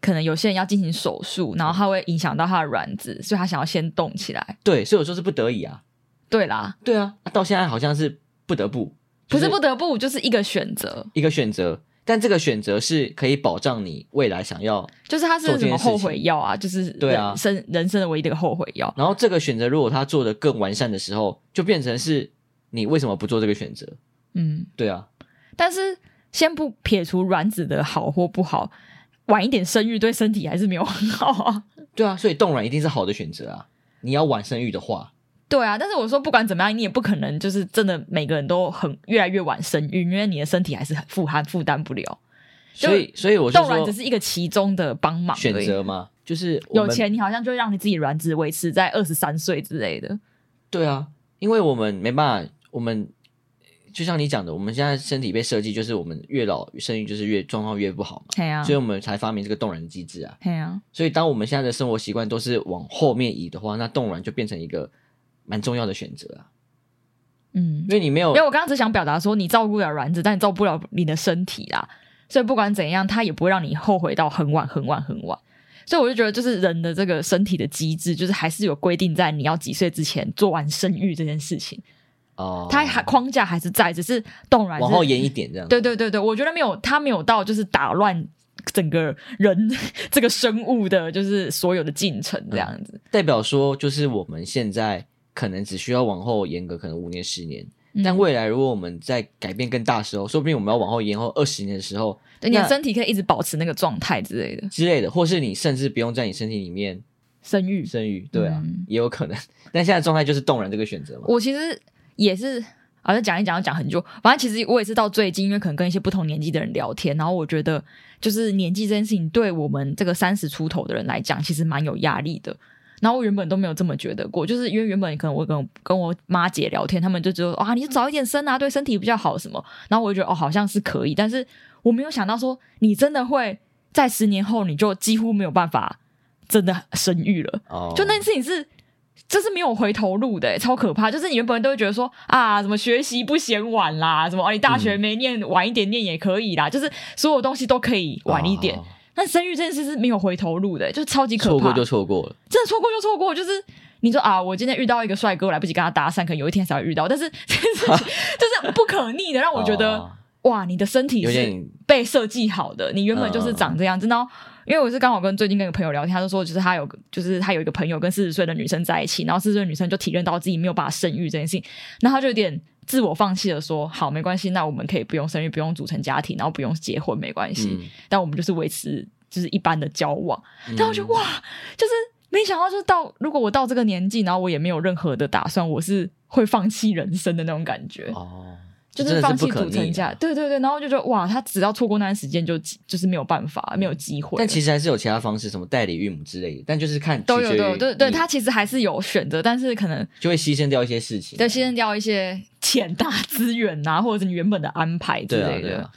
S1: 可能有些人要进行手术，然后它会影响到他的卵子，所以他想要先动起来。
S2: 对，所以我说是不得已啊。
S1: 对啦，
S2: 对啊，到现在好像是不得不，
S1: 不是不得不，就是一个选择，
S2: 一个选择。但这个选择是可以保障你未来想要，
S1: 就是它是什么后悔药啊？就是
S2: 对啊，
S1: 生人生的唯一的一个后悔药。
S2: 然后这个选择如果他做的更完善的时候，就变成是你为什么不做这个选择？
S1: 嗯，
S2: 对啊。
S1: 但是先不撇除卵子的好或不好，晚一点生育对身体还是没有很好啊。
S2: 对啊，所以冻卵一定是好的选择啊。你要晚生育的话，
S1: 对啊。但是我说不管怎么样，你也不可能就是真的每个人都很越来越晚生育，因为你的身体还是很负担负担不了。
S2: 所以，所以我说
S1: 冻卵只是一个其中的帮忙
S2: 选择吗？就是
S1: 有钱，你好像就让你自己卵子维持在二十三岁之类的。
S2: 对啊，因为我们没办法，我们就像你讲的，我们现在身体被设计，就是我们越老生育就是越状况越不好嘛。
S1: 对啊，
S2: 所以我们才发明这个冻卵机制啊。
S1: 对啊，
S2: 所以当我们现在的生活习惯都是往后面移的话，那冻卵就变成一个蛮重要的选择啊。
S1: 嗯，
S2: 因为你没有，
S1: 因为我刚刚只想表达说，你照顾了卵子，但你照顾不了你的身体啦。所以不管怎样，它也不会让你后悔到很晚很晚很晚。所以我就觉得，就是人的这个身体的机制，就是还是有规定在你要几岁之前做完生育这件事情。
S2: 哦，
S1: 它还框架还是在，只是动然
S2: 往后延一点这样。
S1: 对对对对，我觉得没有，它没有到就是打乱整个人 这个生物的，就是所有的进程这样子。
S2: 嗯，代表说，就是我们现在可能只需要往后延个可能五年十年。但未来，如果我们在改变更大的时候，说不定我们要往后延后二十年的时候，
S1: 对，你的身体可以一直保持那个状态之类的，
S2: 之类的，或是你甚至不用在你身体里面
S1: 生育，
S2: 生育，对啊，嗯、也有可能。但现在状态就是动然这个选择嘛。
S1: 我其实也是，好像讲一讲要讲很久。反正其实我也是到最近，因为可能跟一些不同年纪的人聊天，然后我觉得，就是年纪这件事情，对我们这个三十出头的人来讲，其实蛮有压力的。然后我原本都没有这么觉得过，就是因为原本可能我跟我跟我妈姐聊天，他们就觉得啊，你就早一点生啊，对身体比较好什么。然后我就觉得哦，好像是可以，但是我没有想到说，你真的会在十年后你就几乎没有办法真的生育了。哦，就那件事情是，这是没有回头路的，超可怕。就是你原本都会觉得说啊，什么学习不嫌晚啦，什么哦，你大学没念晚一点念也可以啦，嗯、就是所有东西都可以晚一点。哦但生育这件事是没有回头路的，欸，就是超级可怕。
S2: 错过就错过了，
S1: 真的错过就错过。就是你说啊，我今天遇到一个帅哥，我来不及跟他搭讪，可能有一天才会遇到。但是这件事情就是不可逆的，让我觉得、啊、哇，你的身体是被设计好的，你原本就是长这样子。然后，因为我是刚好跟最近跟一个朋友聊天，他就说，就是他有，就是他有一个朋友跟四十岁的女生在一起，然后四十岁的女生就体认到自己没有办法生育这件事情，然后他就有点自我放弃了，说好没关系，那我们可以不用生育，不用组成家庭，然后不用结婚，没关系，嗯、但我们就是维持。就是一般的交往，但我觉得哇，就是没想到，就是到如果我到这个年纪，然后我也没有任何的打算，我是会放弃人生的那种感觉。
S2: 哦，
S1: 就是放弃组成家，对对对，然后就觉得哇，他只要错过那段时间，就就是没有办法，没有机会。
S2: 但其实还是有其他方式，什么代理孕母之类的，但就是看
S1: 都有都有，对对，他其实还是有选择，但是可能
S2: 就会牺牲掉一些事情，
S1: 对，牺牲掉一些钱大资源呐，或者是你原本的安排之类的。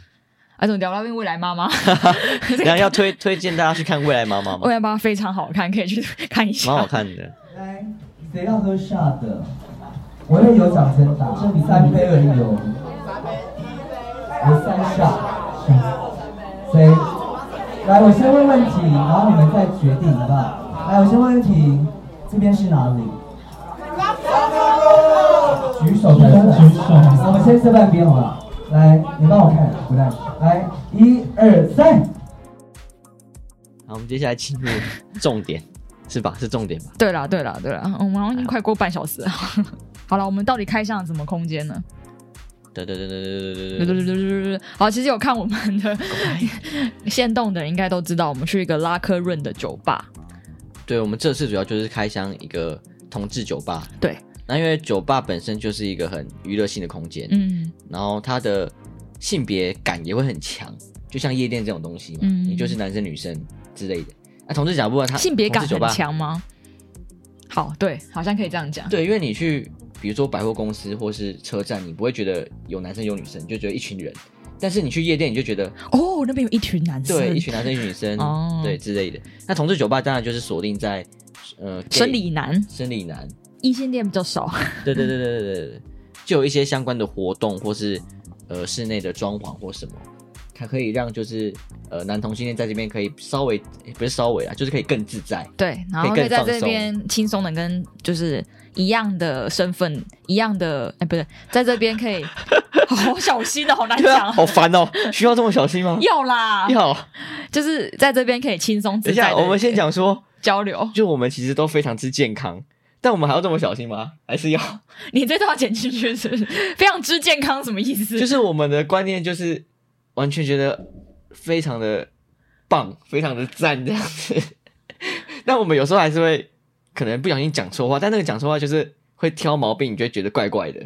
S1: 啊，怎么聊聊未来妈妈，
S2: 然后要推推荐大家去看未来妈妈吗？
S1: 未来妈妈非常好看，可以去看一下，
S2: 蛮好看的。
S3: 来，谁要喝下的？我也有掌声打，这里三杯而已有，有三下。谁？来，我先问问题，然后你们再决定，好不好？来，我先问问题，这边是哪里？举手的举手。我们先这半边好不好？来，你帮我看，不带。来，一二三。
S2: 好，我们接下来进入重点，是吧？是重点吧？
S1: 对啦，对啦，对啦，我们好像已经快过半小时了。好了，我们到底开箱了什么空间呢？
S2: 对对对对对对对
S1: 对对对对对。好，其实有看我们的现动的人应该都知道，我们去一个拉科润的酒吧。
S2: 对，我们这次主要就是开箱一个同志酒吧。
S1: 对。
S2: 那因为酒吧本身就是一个很娱乐性的空间，嗯，然后它的性别感也会很强，就像夜店这种东西嘛，嗯，你就是男生女生之类的。那同志讲不过它
S1: 性别感很强吗？好，对，好像可以这样讲。
S2: 对，因为你去比如说百货公司或是车站，你不会觉得有男生有女生，就觉得一群人。但是你去夜店，你就觉得
S1: 哦，那边有一群男生，
S2: 对，一群男生一群女生，哦，对之类的。那同志酒吧当然就是锁定在呃
S1: 生理男，
S2: 生理男。
S1: 异性恋比较少，
S2: 对对对对对对，就有一些相关的活动，或是呃室内的装潢或什么，它可以让就是呃男同性恋在这边可以稍微不是稍微啊，就是可以更自在，
S1: 对，然后可以在这边轻松的跟就是一样的身份一样的哎，不是，在这边可以 好小心的，好难讲，
S2: 好烦哦，需要这么小心吗？
S1: 要啦，
S2: 要，
S1: 就是在这边可以轻松自在。
S2: 等一下，我们先讲说
S1: 交流，
S2: 就我们其实都非常之健康。但我们还要这么小心吗？还是要？
S1: 你这段要剪进去是？非常之健康什么意思？
S2: 就是我们的观念就是完全觉得非常的棒，非常的赞这样子。但我们有时候还是会可能不小心讲错话，但那个讲错话就是会挑毛病，你就会觉得怪怪的。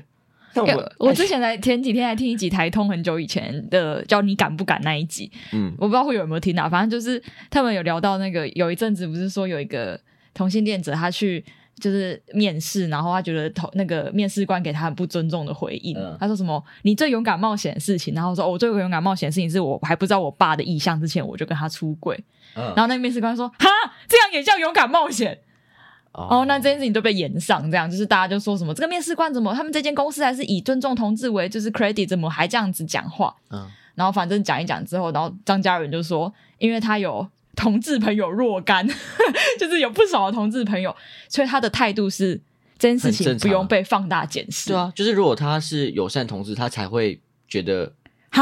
S1: 我我之前在前几天还听一集台通很久以前的叫你敢不敢那一集，嗯，我不知道会有没有听到，反正就是他们有聊到那个有一阵子不是说有一个同性恋者他去就是面试，然后他觉得头那个面试官给他很不尊重的回应，嗯、他说什么你最勇敢冒险的事情，然后说我最勇敢冒险的事情是我还不知道我爸的意向之前我就跟他出柜，嗯、然后那个面试官说哈这样也叫勇敢冒险。哦，那这件事情都被延上，这样就是大家就说什么这个面试官怎么，他们这间公司还是以尊重同志为就是 credit，怎么还这样子讲话？嗯，然后反正讲一讲之后，然后张嘉伦就说，因为他有同志朋友若干，就是有不少的同志朋友，所以他的态度是这件事情不用被放大检视。
S2: 对啊，就是如果他是友善同志，他才会觉得。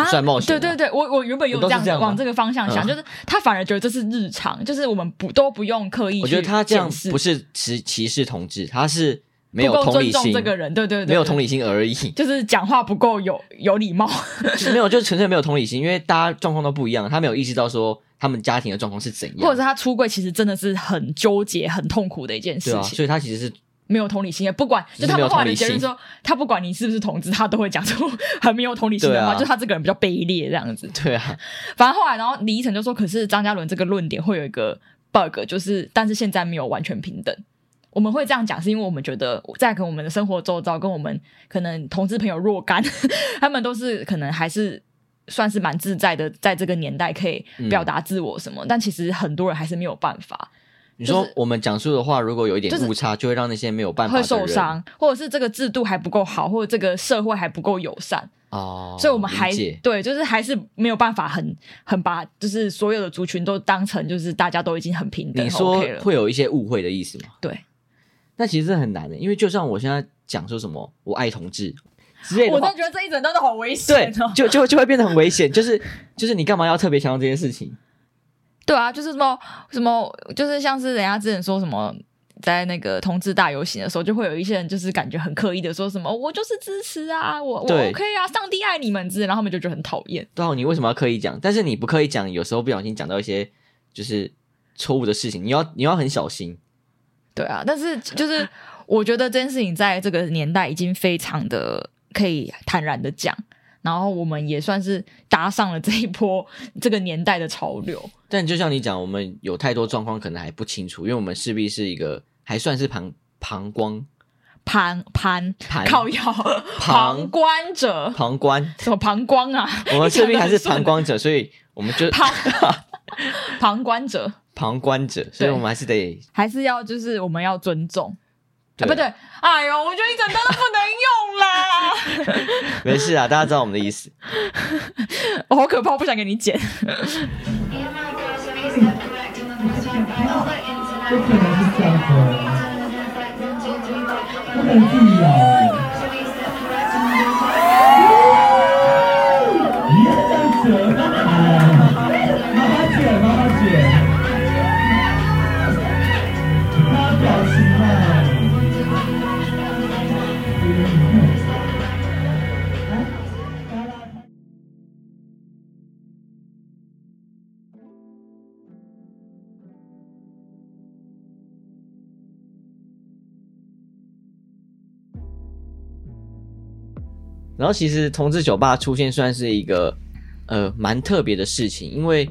S2: 算冒险？
S1: 对对对，我我原本有这样子往这个方向想，就是他反而觉得这是日常，就是我们不都不用刻意。
S2: 我觉得他这样不是歧歧视同志，他是没有同理心。
S1: 这个人，对对对，
S2: 没有同理心而已。
S1: 就是讲话不够有有礼貌，
S2: 没有，就是纯粹没有同理心，因为大家状况都不一样，他没有意识到说他们家庭的状况是怎样，
S1: 或者是他出柜其实真的是很纠结、很痛苦的一件事情，
S2: 所以他其实是。
S1: 没有同理心，也不管就他们后来的结论说，他不管你是不是同志，他都会讲出 很没有同理心的话，啊、就他这个人比较卑劣这样子。
S2: 对啊，
S1: 反正后来，然后李依晨就说，可是张嘉伦这个论点会有一个 bug，就是但是现在没有完全平等。我们会这样讲，是因为我们觉得在跟我们的生活周遭，跟我们可能同志朋友若干，他们都是可能还是算是蛮自在的，在这个年代可以表达自我什么，嗯、但其实很多人还是没有办法。
S2: 你说我们讲述的话，如果有一点误差，就会让那些没有办法
S1: 会受伤，或者是这个制度还不够好，或者这个社会还不够友善哦。所以我们还对，就是还是没有办法很很把就是所有的族群都当成就是大家都已经很平等。
S2: 你说会有一些误会的意思吗？
S1: 对，
S2: 那其实是很难的，因为就像我现在讲说什么我爱同志之
S1: 类的，觉得这一整段都好危险，
S2: 对，就就就会变得很危险，就是就是你干嘛要特别强调这件事情？
S1: 对啊，就是什么什么，就是像是人家之前说什么，在那个同志大游行的时候，就会有一些人就是感觉很刻意的说什么，我就是支持啊，我我 OK 啊，上帝爱你们之类，然后他们就觉得很讨厌。
S2: 对啊，你为什么要刻意讲？但是你不刻意讲，有时候不小心讲到一些就是错误的事情，你要你要很小心。
S1: 对啊，但是就是我觉得这件事情在这个年代已经非常的可以坦然的讲。然后我们也算是搭上了这一波这个年代的潮流。
S2: 但就像你讲，我们有太多状况可能还不清楚，因为我们势必是一个还算是旁旁观、
S1: 旁旁靠腰 旁观者、
S2: 旁观
S1: 什么旁观啊？
S2: 我们势必还是旁观者，所以我们就
S1: 旁旁观者、
S2: 旁观者，所以我们还是得
S1: 还是要就是我们要尊重。对不对？哎呦，我觉得一整段都不能用啦。
S2: 没事啊，大家知道我们的意思。
S1: 我好可怕，我不想给你剪。这可能是假的，不能自咬。
S2: 然后其实同志酒吧出现算是一个呃蛮特别的事情，因为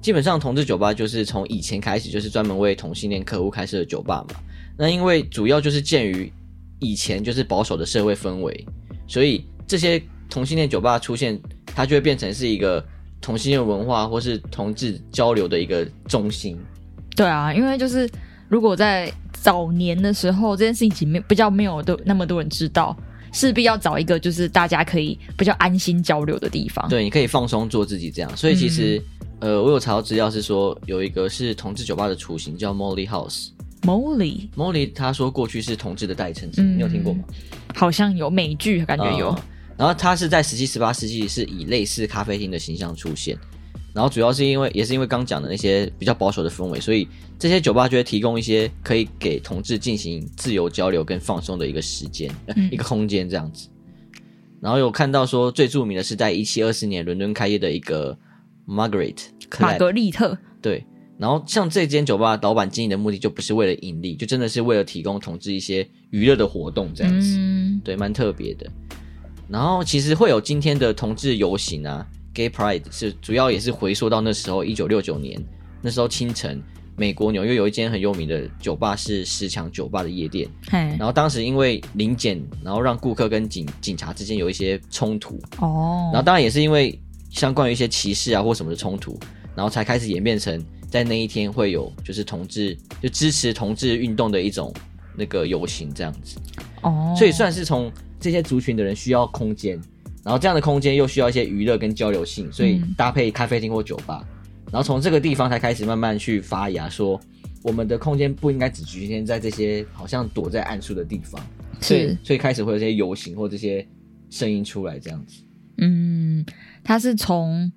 S2: 基本上同志酒吧就是从以前开始就是专门为同性恋客户开设的酒吧嘛。那因为主要就是鉴于以前就是保守的社会氛围，所以这些同性恋酒吧出现，它就会变成是一个同性恋文化或是同志交流的一个中心。
S1: 对啊，因为就是如果在早年的时候，这件事情没比较没有都那么多人知道。势必要找一个就是大家可以比较安心交流的地方。
S2: 对，你可以放松做自己这样。所以其实，嗯、呃，我有查到资料是说，有一个是同志酒吧的雏形叫 Molly House。Molly，Molly，他说过去是同志的代称，嗯、你有听过吗？
S1: 好像有美剧感觉有。
S2: 呃、然后他是在十七、十八世纪是以类似咖啡厅的形象出现。然后主要是因为也是因为刚讲的那些比较保守的氛围，所以这些酒吧就会提供一些可以给同志进行自由交流跟放松的一个时间、嗯、一个空间这样子。然后有看到说最著名的是在一七二四年伦敦开业的一个 Margaret
S1: 玛格丽特，
S2: 对。然后像这间酒吧老板经营的目的就不是为了盈利，就真的是为了提供同志一些娱乐的活动这样子，嗯、对，蛮特别的。然后其实会有今天的同志游行啊。Gay Pride 是主要也是回溯到那时候，一九六九年那时候清晨，美国纽约有一间很有名的酒吧是十强酒吧的夜店，嘿。然后当时因为临检，然后让顾客跟警警察之间有一些冲突。哦，然后当然也是因为相关于一些歧视啊或什么的冲突，然后才开始演变成在那一天会有就是同志就支持同志运动的一种那个游行这样子。哦，所以算是从这些族群的人需要空间。然后这样的空间又需要一些娱乐跟交流性，所以搭配咖啡厅或酒吧，嗯、然后从这个地方才开始慢慢去发芽，说我们的空间不应该只局限在这些好像躲在暗处的地方，是所以所以开始会有这些游行或这些声音出来这样子。
S1: 嗯，它是从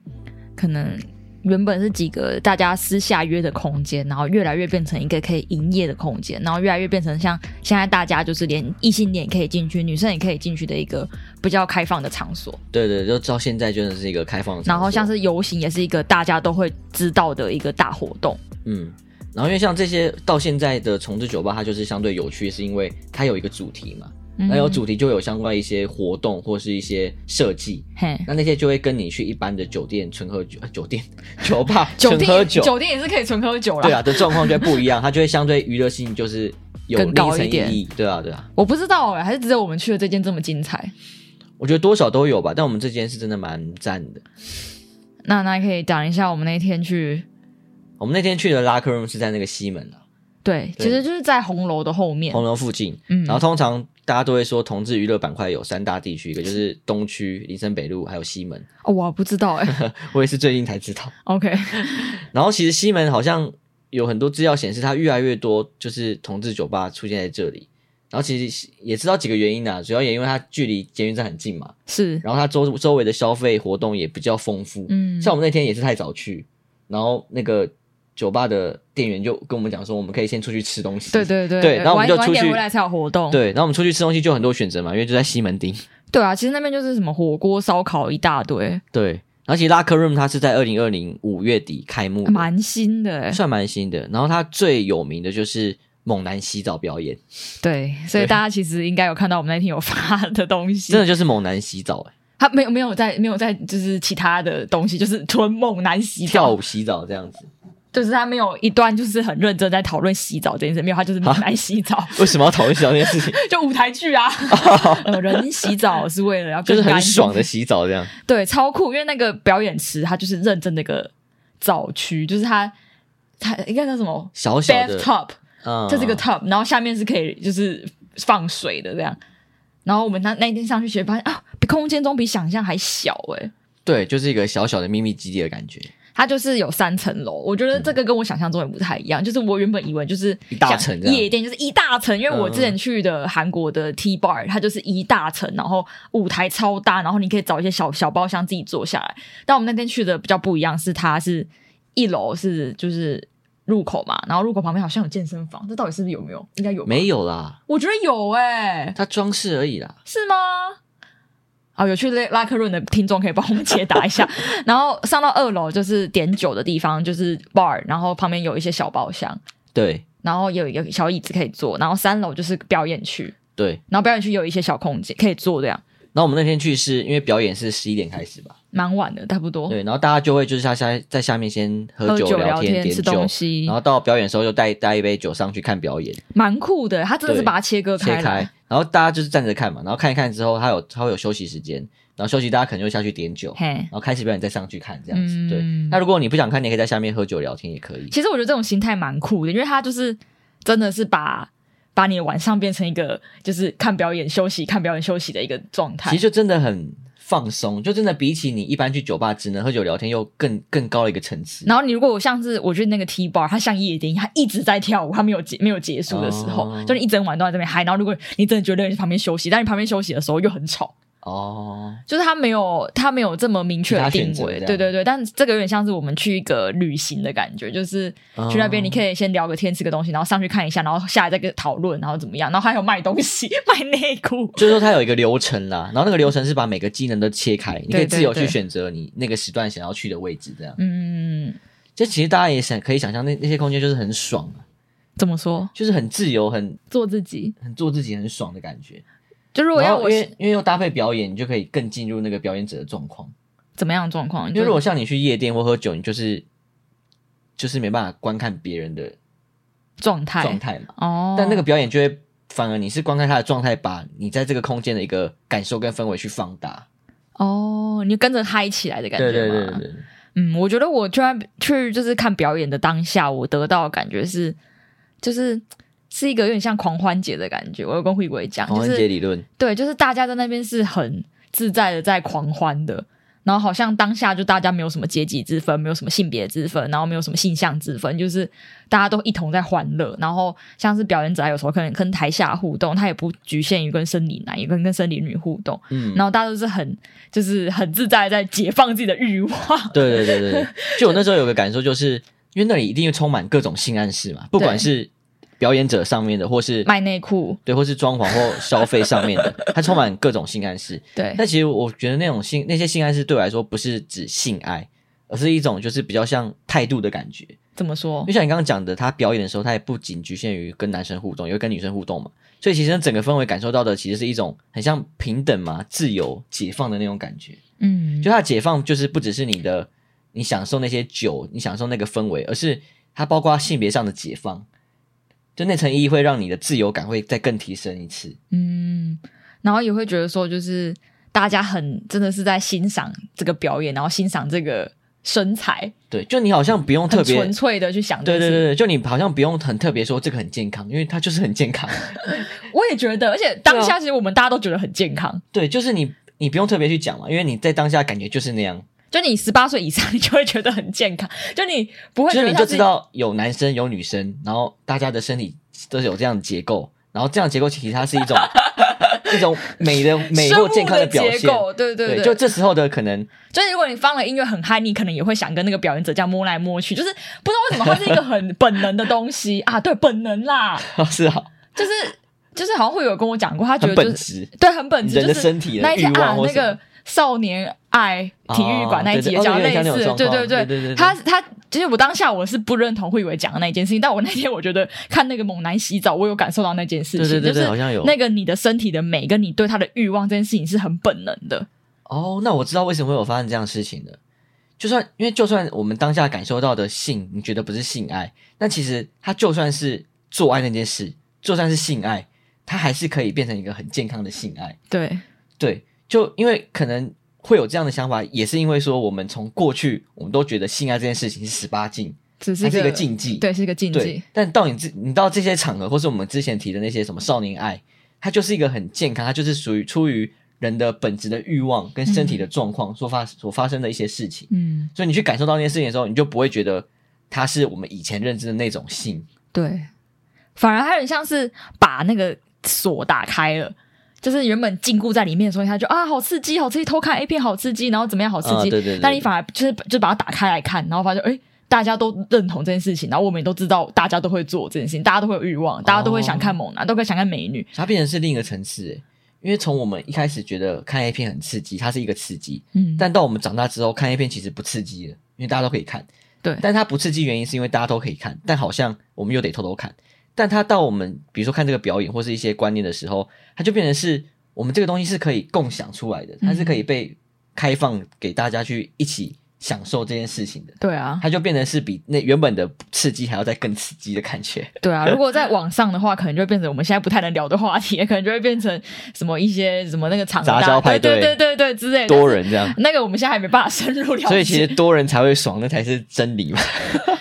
S1: 可能。原本是几个大家私下约的空间，然后越来越变成一个可以营业的空间，然后越来越变成像现在大家就是连异性恋也可以进去，女生也可以进去的一个比较开放的场所。
S2: 对对，就到现在真的是一个开放的场所。
S1: 然后像是游行也是一个大家都会知道的一个大活动。
S2: 嗯，然后因为像这些到现在的重置酒吧，它就是相对有趣，是因为它有一个主题嘛。那有主题就有相关一些活动或是一些设计，嘿那那些就会跟你去一般的酒店纯喝酒、酒店、酒吧 纯喝酒，
S1: 酒店也是可以纯喝酒啦。
S2: 对啊，的状况就不一样，它就会相对娱乐性就是有更高一点。对啊，对啊。
S1: 我不知道哎、欸，还是只有我们去的这间这么精彩？
S2: 我觉得多少都有吧，但我们这间是真的蛮赞的。
S1: 那那可以讲一下我们那天去，
S2: 我们那天去的 Locker Room 是在那个西门啊。
S1: 对，其实就是在红楼的后面，
S2: 红楼附近。嗯，然后通常。大家都会说，同志娱乐板块有三大地区，一个就是东区、林森北路，还有西门。
S1: 哦，我不知道哎、欸，
S2: 我也是最近才知道。
S1: OK，
S2: 然后其实西门好像有很多资料显示，它越来越多就是同志酒吧出现在这里。然后其实也知道几个原因啊，主要也因为它距离捷运站很近嘛。
S1: 是，
S2: 然后它周周围的消费活动也比较丰富。嗯，像我们那天也是太早去，然后那个。酒吧的店员就跟我们讲说，我们可以先出去吃东西。
S1: 对对对，
S2: 对，然后我们就出去。
S1: 回来才有活动。
S2: 对，然后我们出去吃东西就有很多选择嘛，因为就在西门町。
S1: 对啊，其实那边就是什么火锅、烧烤一大堆。
S2: 对，而且 Locker Room 它是在二零二零五月底开幕，
S1: 蛮新的，
S2: 算蛮新的。然后它最有名的就是猛男洗澡表演。
S1: 对，所以大家其实应该有看到我们那天有发的东西，
S2: 真的就是猛男洗澡哎。
S1: 他没有没有在没有在就是其他的东西，就是纯猛男洗澡、
S2: 跳舞洗澡这样子。
S1: 就是他没有一段就是很认真在讨论洗澡这件事，没有，他就是很爱洗澡。
S2: 为什么要讨论洗澡这件事情？
S1: 就舞台剧啊，呃，人洗澡是为了要
S2: 就是很爽的洗澡这样。
S1: 对，超酷，因为那个表演池它就是认真的一个澡区，就是它它应该叫什么
S2: 小小的
S1: 嗯，这是一个 tub，然后下面是可以就是放水的这样。然后我们那那一天上去学发现啊，比空间中比想象还小哎、欸。
S2: 对，就是一个小小的秘密基地的感觉。
S1: 它就是有三层楼，我觉得这个跟我想象中也不太一样。嗯、就是我原本以为就是
S2: 一大层
S1: 夜店，就是一大层，因为我之前去的韩国的 T Bar，它就是一大层，然后舞台超大，然后你可以找一些小小包厢自己坐下来。但我们那天去的比较不一样，是它是一楼是就是入口嘛，然后入口旁边好像有健身房，这到底是不是有没有？应该有，
S2: 没有啦？
S1: 我觉得有哎、欸，
S2: 它装饰而已啦，
S1: 是吗？好，有去拉克润的听众可以帮我们解答一下。然后上到二楼就是点酒的地方，就是 bar，然后旁边有一些小包厢。
S2: 对，
S1: 然后有一个小椅子可以坐。然后三楼就是表演区。
S2: 对，
S1: 然后表演区有一些小空间可以坐这样。
S2: 然后我们那天去是因为表演是十一点开始吧，
S1: 蛮晚的，差不多。
S2: 对，然后大家就会就是下下在下面先喝酒、聊天、点酒，然后到表演的时候就带带一杯酒上去看表演，
S1: 蛮酷的。他真的是把它切割开，
S2: 切开。然后大家就是站着看嘛，然后看一看之后，他有他会有休息时间，然后休息大家可能就下去点酒，嘿然后开始表演再上去看这样子。嗯、对，那如果你不想看，你可以在下面喝酒聊天也可以。
S1: 其实我觉得这种心态蛮酷的，因为他就是真的是把。把你的晚上变成一个就是看表演休息、看表演休息的一个状态，
S2: 其实就真的很放松，就真的比起你一般去酒吧只能喝酒聊天，又更更高的一个层次。
S1: 然后你如果我像是我觉得那个 T bar，它像夜店，它一直在跳舞，它没有结没有结束的时候，哦、就是一整晚都在这边嗨。然后如果你真的觉得你在旁边休息，但你旁边休息的时候又很吵，
S2: 哦，
S1: 就是他没有他没有这么明确的定位，对对对。但这个有点像是我们去一个旅行的感觉，就是去那边你可以先聊个天，吃个东西，然后上去看一下，然后下来再跟讨论，然后怎么样，然后还有卖东西，卖内裤。
S2: 就是说它有一个流程啦，然后那个流程是把每个技能都切开，你可以自由去选择你那个时段想要去的位置，这样。嗯，这其实大家也想可以想象，那那些空间就是很爽啊。
S1: 怎么说？
S2: 就是很自由，很
S1: 做自己，
S2: 很做自己，很爽的感觉。
S1: 就如果要我
S2: 因为因为又搭配表演，你就可以更进入那个表演者的状况。
S1: 怎么样的状况？
S2: 就如果像你去夜店或喝酒，你就是就是没办法观看别人的
S1: 状态
S2: 状态嘛。
S1: 哦。
S2: 但那个表演就会反而你是观看他的状态，把你在这个空间的一个感受跟氛围去放大。
S1: 哦，你跟着嗨起来的感觉。
S2: 对对对对。
S1: 嗯，我觉得我居然去就是看表演的当下，我得到的感觉是，就是。是一个有点像狂欢节的感觉，我有跟慧伟讲，
S2: 狂欢节理论，
S1: 就是，对，就是大家在那边是很自在的在狂欢的，然后好像当下就大家没有什么阶级之分，没有什么性别之分，然后没有什么性向之分，就是大家都一同在欢乐。然后像是表演者，有时候可能跟台下互动，他也不局限于跟生理男，也跟跟生理女互动，嗯，然后大家都是很就是很自在在解放自己的欲望。
S2: 对对对对对，就我那时候有个感受，就是因为那里一定会充满各种性暗示嘛，不管是。表演者上面的，或是
S1: 卖内裤，
S2: 对，或是装潢或消费上面的，它充满各种性暗示。
S1: 对，
S2: 但其实我觉得那种性那些性暗示对我来说，不是指性爱，而是一种就是比较像态度的感觉。
S1: 怎么说？
S2: 就像你刚刚讲的，他表演的时候，他也不仅局限于跟男生互动，也会跟女生互动嘛。所以其实整个氛围感受到的，其实是一种很像平等嘛、自由、解放的那种感觉。嗯，就他解放，就是不只是你的，你享受那些酒，你享受那个氛围，而是它包括性别上的解放。就那层意义会让你的自由感会再更提升一次，
S1: 嗯，然后也会觉得说，就是大家很真的是在欣赏这个表演，然后欣赏这个身材，
S2: 对，就你好像不用特别
S1: 纯粹的去想，
S2: 对对对对，就你好像不用很特别说这个很健康，因为它就是很健康。
S1: 我也觉得，而且当下其实我们大家都觉得很健康，
S2: 对，就是你你不用特别去讲嘛，因为你在当下感觉就是那样。
S1: 就你十八岁以上，你就会觉得很健康。就你不会觉得，
S2: 就你就知道有男生有女生，然后大家的身体都是有这样的结构，然后这样结构其实它是一种 一种美的美或健康的表现。
S1: 对对对，
S2: 对，就这时候的可能，
S1: 就是如果你放了音乐很嗨，你可能也会想跟那个表演者这样摸来摸去，就是不知道为什么它是一个很本能的东西 啊。对，本能啦，
S2: 是啊，
S1: 就是就是好像会有跟我讲过，他觉得就是对很本质，
S2: 人的身体
S1: 那一天啊那个。少年爱体育馆那一集也讲类似，对对对对，他他其实我当下我是不认同慧伟讲的那一件事情，但我那天我觉得看那个猛男洗澡，我有感受到那件事情，就是那个你的身体的美跟你对他的欲望这件事情是很本能的。
S2: 哦，那我知道为什么会有发生这样的事情的，就算因为就算我们当下感受到的性，你觉得不是性爱，那其实他就算是做爱那件事，就算是性爱，他还是可以变成一个很健康的性爱。
S1: 对对。
S2: 就因为可能会有这样的想法，也是因为说我们从过去我们都觉得性爱这件事情是十八禁，
S1: 只是一个
S2: 禁忌，
S1: 对，是一个禁忌。
S2: 但到你这你到这些场合，或是我们之前提的那些什么少年爱，它就是一个很健康，它就是属于出于人的本质的欲望跟身体的状况所发、嗯、所发生的一些事情。嗯，所以你去感受到那些事情的时候，你就不会觉得它是我们以前认知的那种性。
S1: 对，反而它很像是把那个锁打开了。就是原本禁锢在里面的时候，他就啊，好刺激，好刺激，偷看 A 片好刺激，然后怎么样，好刺激。哦、对对对，但你反而就是就把它打开来看，然后发现，哎，大家都认同这件事情，然后我们也都知道，大家都会做这件事情，大家都会有欲望，大家都会想看猛男，哦、都会想看美女。
S2: 它变成是另一个层次，诶，因为从我们一开始觉得看 A 片很刺激，它是一个刺激，嗯，但到我们长大之后看 A 片其实不刺激了，因为大家都可以看，
S1: 对，
S2: 但它不刺激原因是因为大家都可以看，但好像我们又得偷偷看，但它到我们比如说看这个表演或是一些观念的时候，它就变成是。我们这个东西是可以共享出来的，它是可以被开放给大家去一起享受这件事情的。
S1: 对啊，
S2: 它就变成是比那原本的刺激还要再更刺激的感觉。
S1: 对啊，如果在网上的话，可能就会变成我们现在不太能聊的话题，可能就会变成什么一些什么那个场
S2: 杂交派对，
S1: 对对对对之类的
S2: 多人这样。
S1: 那个我们现在还没办法深入了解，
S2: 所以其实多人才会爽，那才是真理嘛。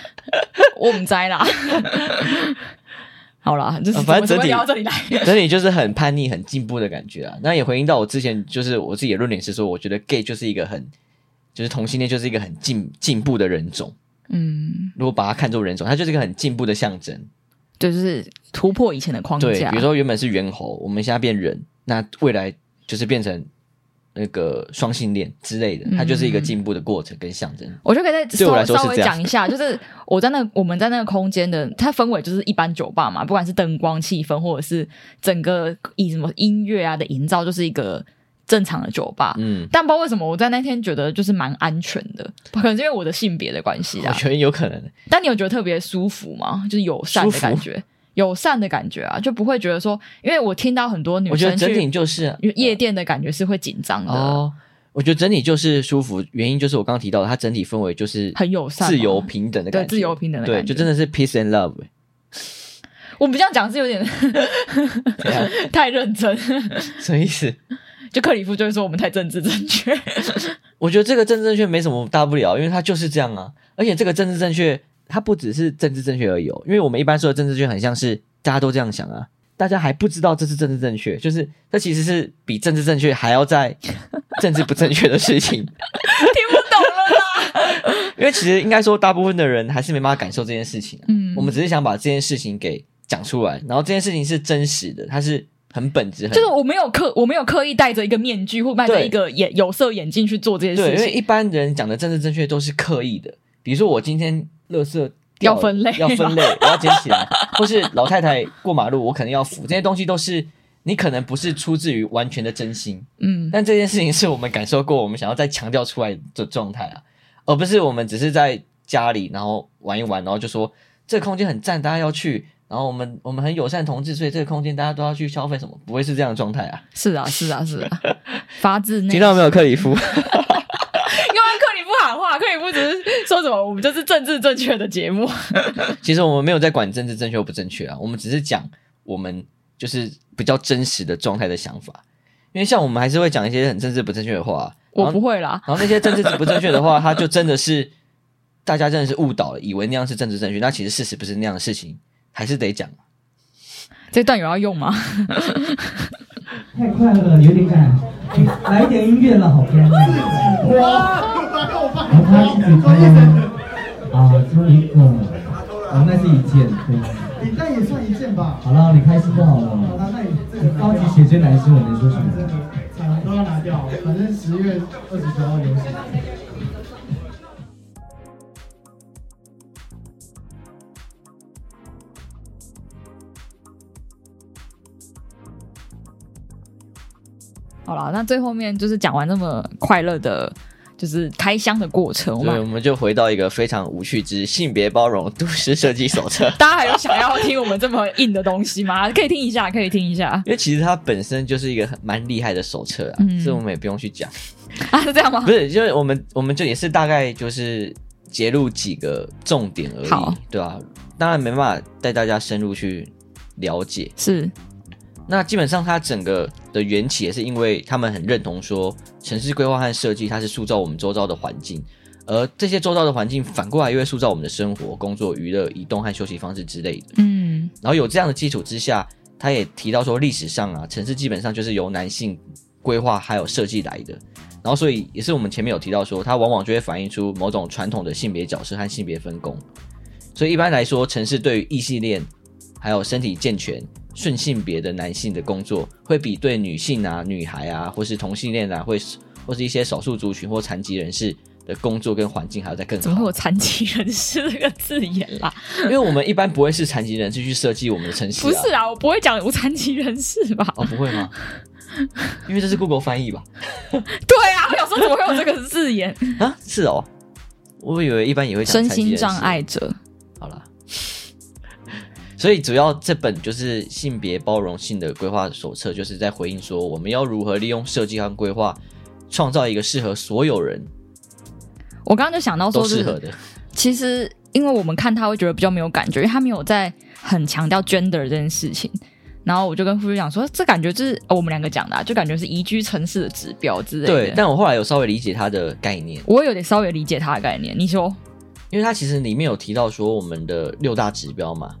S1: 我们栽啦。好啦，就是
S2: 反正整体
S1: 到这里来，
S2: 整体就是很叛逆、很进步的感觉啊。那也回应到我之前，就是我自己的论点是说，我觉得 gay 就是一个很，就是同性恋就是一个很进进步的人种。嗯，如果把它看作人种，它就是一个很进步的象征。
S1: 对，就是突破以前的框架。
S2: 对，比如说原本是猿猴，我们现在变人，那未来就是变成那个双性恋之类的，它就是一个进步的过程跟象征。
S1: 我就可以再稍微稍微讲一下，就是我在那我们在那个空间的，它氛围就是一般酒吧嘛，不管是灯光气氛，或者是整个以什么音乐啊的营造，就是一个正常的酒吧。嗯，但不知道为什么我在那天觉得就是蛮安全的，可能是因为我的性别的关系啊，
S2: 我觉得有可能。
S1: 但你有觉得特别舒服吗？就是友善的感觉。友善的感觉啊，就不会觉得说，因为我听到很多女生，我觉得
S2: 整体就是
S1: 夜店的感觉是会紧张的。
S2: 哦，我觉得整体就是舒服，原因就是我刚刚提到的，它整体氛围就是
S1: 很友善、
S2: 自由平等的感觉，
S1: 对，自由平等的感觉，
S2: 对，就真的是 peace and love。
S1: 我们这样讲是有点 太认真，
S2: 什么意思？
S1: 就克里夫就会说我们太政治正确。
S2: 我觉得这个政治正确没什么大不了，因为它就是这样啊，而且这个政治正确。它不只是政治正确而已哦，因为我们一般说的政治正确很像是大家都这样想啊，大家还不知道这是政治正确，就是这其实是比政治正确还要在政治不正确的事情。
S1: 听不懂了啦，
S2: 因为其实应该说大部分的人还是没办法感受这件事情啊。嗯，我们只是想把这件事情给讲出来，然后这件事情是真实的，它是很本质，很
S1: 就是我没有刻我没有刻意戴着一个面具或戴着一个眼有色眼镜去做这件事情。
S2: 对，因为一般人讲的政治正确都是刻意的，比如说我今天。垃圾
S1: 要分类，
S2: 要分类，我要捡起来，或是老太太过马路，我可能要扶，这些东西都是你可能不是出自于完全的真心，嗯，但这件事情是我们感受过，我们想要再强调出来的状态啊，而不是我们只是在家里然后玩一玩，然后就说这个空间很赞，大家要去，然后我们我们很友善同志，所以这个空间大家都要去消费什么，不会是这样的状态啊？
S1: 是啊，是啊，是啊，发自内心，
S2: 听到没有，克里夫？
S1: 话可以不只是说什么，我们就是政治正确的节目。
S2: 其实我们没有在管政治正确或不正确啊，我们只是讲我们就是比较真实的状态的想法。因为像我们还是会讲一些很政治不正确的话，
S1: 我不会啦。
S2: 然后那些政治不正确的话，它就真的是大家真的是误导了，以为那样是政治正确，那其实事实不是那样的事情，还是得讲。
S1: 这段有要用吗？
S3: 太快了，有点赶。来一点音乐了，好不？哇！然后他一直说啊，就一个，哦，那是一件，对。你那也算一件吧。好了，你开心就好了。好了，那你这个高级写真男星，我能说什么？彩虹都要拿掉，反正十月二十九号游行。
S1: 好了，那最后面就是讲完那么快乐的，就是开箱的过程，
S2: 对，我们就回到一个非常无趣之性别包容都市设计手册。
S1: 大家还有想要听我们这么硬的东西吗？可以听一下，可以听一下。
S2: 因为其实它本身就是一个很蛮厉害的手册啊，嗯、所以我们也不用去讲
S1: 啊，是这样吗？
S2: 不是，就是我们我们就也是大概就是揭露几个重点而已，对吧、啊？当然没办法带大家深入去了解，
S1: 是。
S2: 那基本上，它整个的缘起也是因为他们很认同说，城市规划和设计它是塑造我们周遭的环境，而这些周遭的环境反过来又会塑造我们的生活、工作、娱乐、移动和休息方式之类的。嗯，然后有这样的基础之下，他也提到说，历史上啊，城市基本上就是由男性规划还有设计来的。然后，所以也是我们前面有提到说，它往往就会反映出某种传统的性别角色和性别分工。所以一般来说，城市对于异性恋还有身体健全。顺性别的男性的工作，会比对女性啊、女孩啊，或是同性恋啊，会或是一些少数族群或残疾人士的工作跟环境还要再更好。
S1: 怎么会有残疾人士这个字眼啦？
S2: 因为我们一般不会是残疾人士去设计我们的城市。
S1: 不是啊，我不会讲无残疾人士吧？
S2: 哦，不会吗？因为这是 Google 翻译吧？
S1: 对啊，我想说怎么会有这个字眼
S2: 啊？是哦，我以为一般也会讲
S1: 身心障碍者。
S2: 所以主要这本就是性别包容性的规划手册，就是在回应说我们要如何利用设计和规划，创造一个适合所有人。
S1: 我刚刚就想到说，
S2: 都适合的。
S1: 其实，因为我们看他会觉得比较没有感觉，因为他没有在很强调 gender 这件事情。然后我就跟副局长说，这感觉就是我们两个讲的，啊，就感觉是宜居城市的指标之类的。
S2: 对，但我后来有稍微理解他的概念，
S1: 我有点稍微理解他的概念。你说，
S2: 因为他其实里面有提到说我们的六大指标嘛。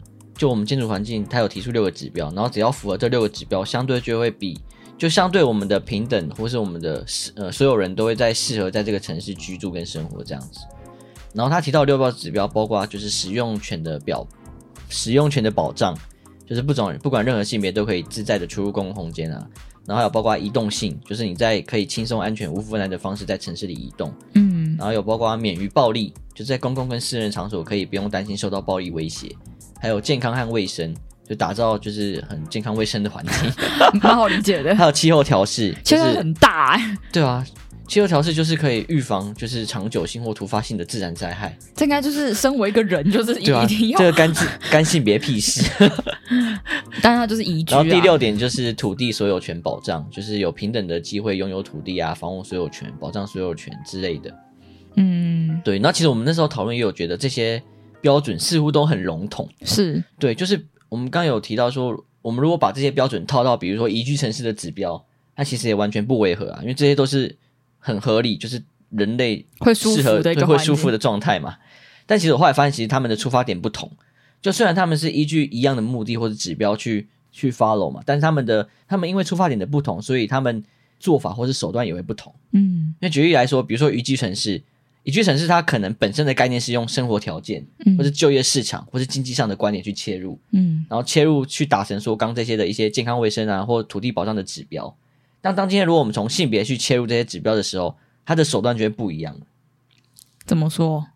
S2: 就我们建筑环境，它有提出六个指标，然后只要符合这六个指标，相对就会比就相对我们的平等，或是我们的呃所有人都会在适合在这个城市居住跟生活这样子。然后他提到六个指标，包括就是使用权的表，使用权的保障，就是不总不管任何性别都可以自在的出入公共空间啊。然后还有包括移动性，就是你在可以轻松、安全、无负担的方式在城市里移动。
S1: 嗯，
S2: 然后有包括免于暴力，就是在公共跟私人场所可以不用担心受到暴力威胁。还有健康和卫生，就打造就是很健康卫生的环境，
S1: 蛮好理解的。
S2: 还有气候调试，
S1: 其实很大哎。
S2: 对啊。气候调试就是可以预防，就是长久性或突发性的自然灾害。
S1: 这应该就是身为一个人，就是一定要、啊、
S2: 这个干 干性别屁事。
S1: 但是它就是宜居、啊。
S2: 然后第六点就是土地所有权保障，就是有平等的机会拥有土地啊，房屋所有权、保障所有权之类的。
S1: 嗯，
S2: 对。那其实我们那时候讨论也有觉得这些标准似乎都很笼统。
S1: 是
S2: 对，就是我们刚刚有提到说，我们如果把这些标准套到比如说宜居城市的指标，它其实也完全不违和啊，因为这些都是。很合理，就是人类
S1: 会舒服的
S2: 会舒服的状态嘛。但其实我后来发现，其实他们的出发点不同。就虽然他们是依据一样的目的或者指标去去 follow 嘛，但是他们的他们因为出发点的不同，所以他们做法或是手段也会不同。
S1: 嗯，
S2: 那举例来说，比如说宜居城市，宜居城市它可能本身的概念是用生活条件，嗯，或是就业市场，或是经济上的观点去切入，
S1: 嗯，
S2: 然后切入去达成说刚这些的一些健康卫生啊，或土地保障的指标。但当今天如果我们从性别去切入这些指标的时候，它的手段就会不一样。
S1: 怎么说？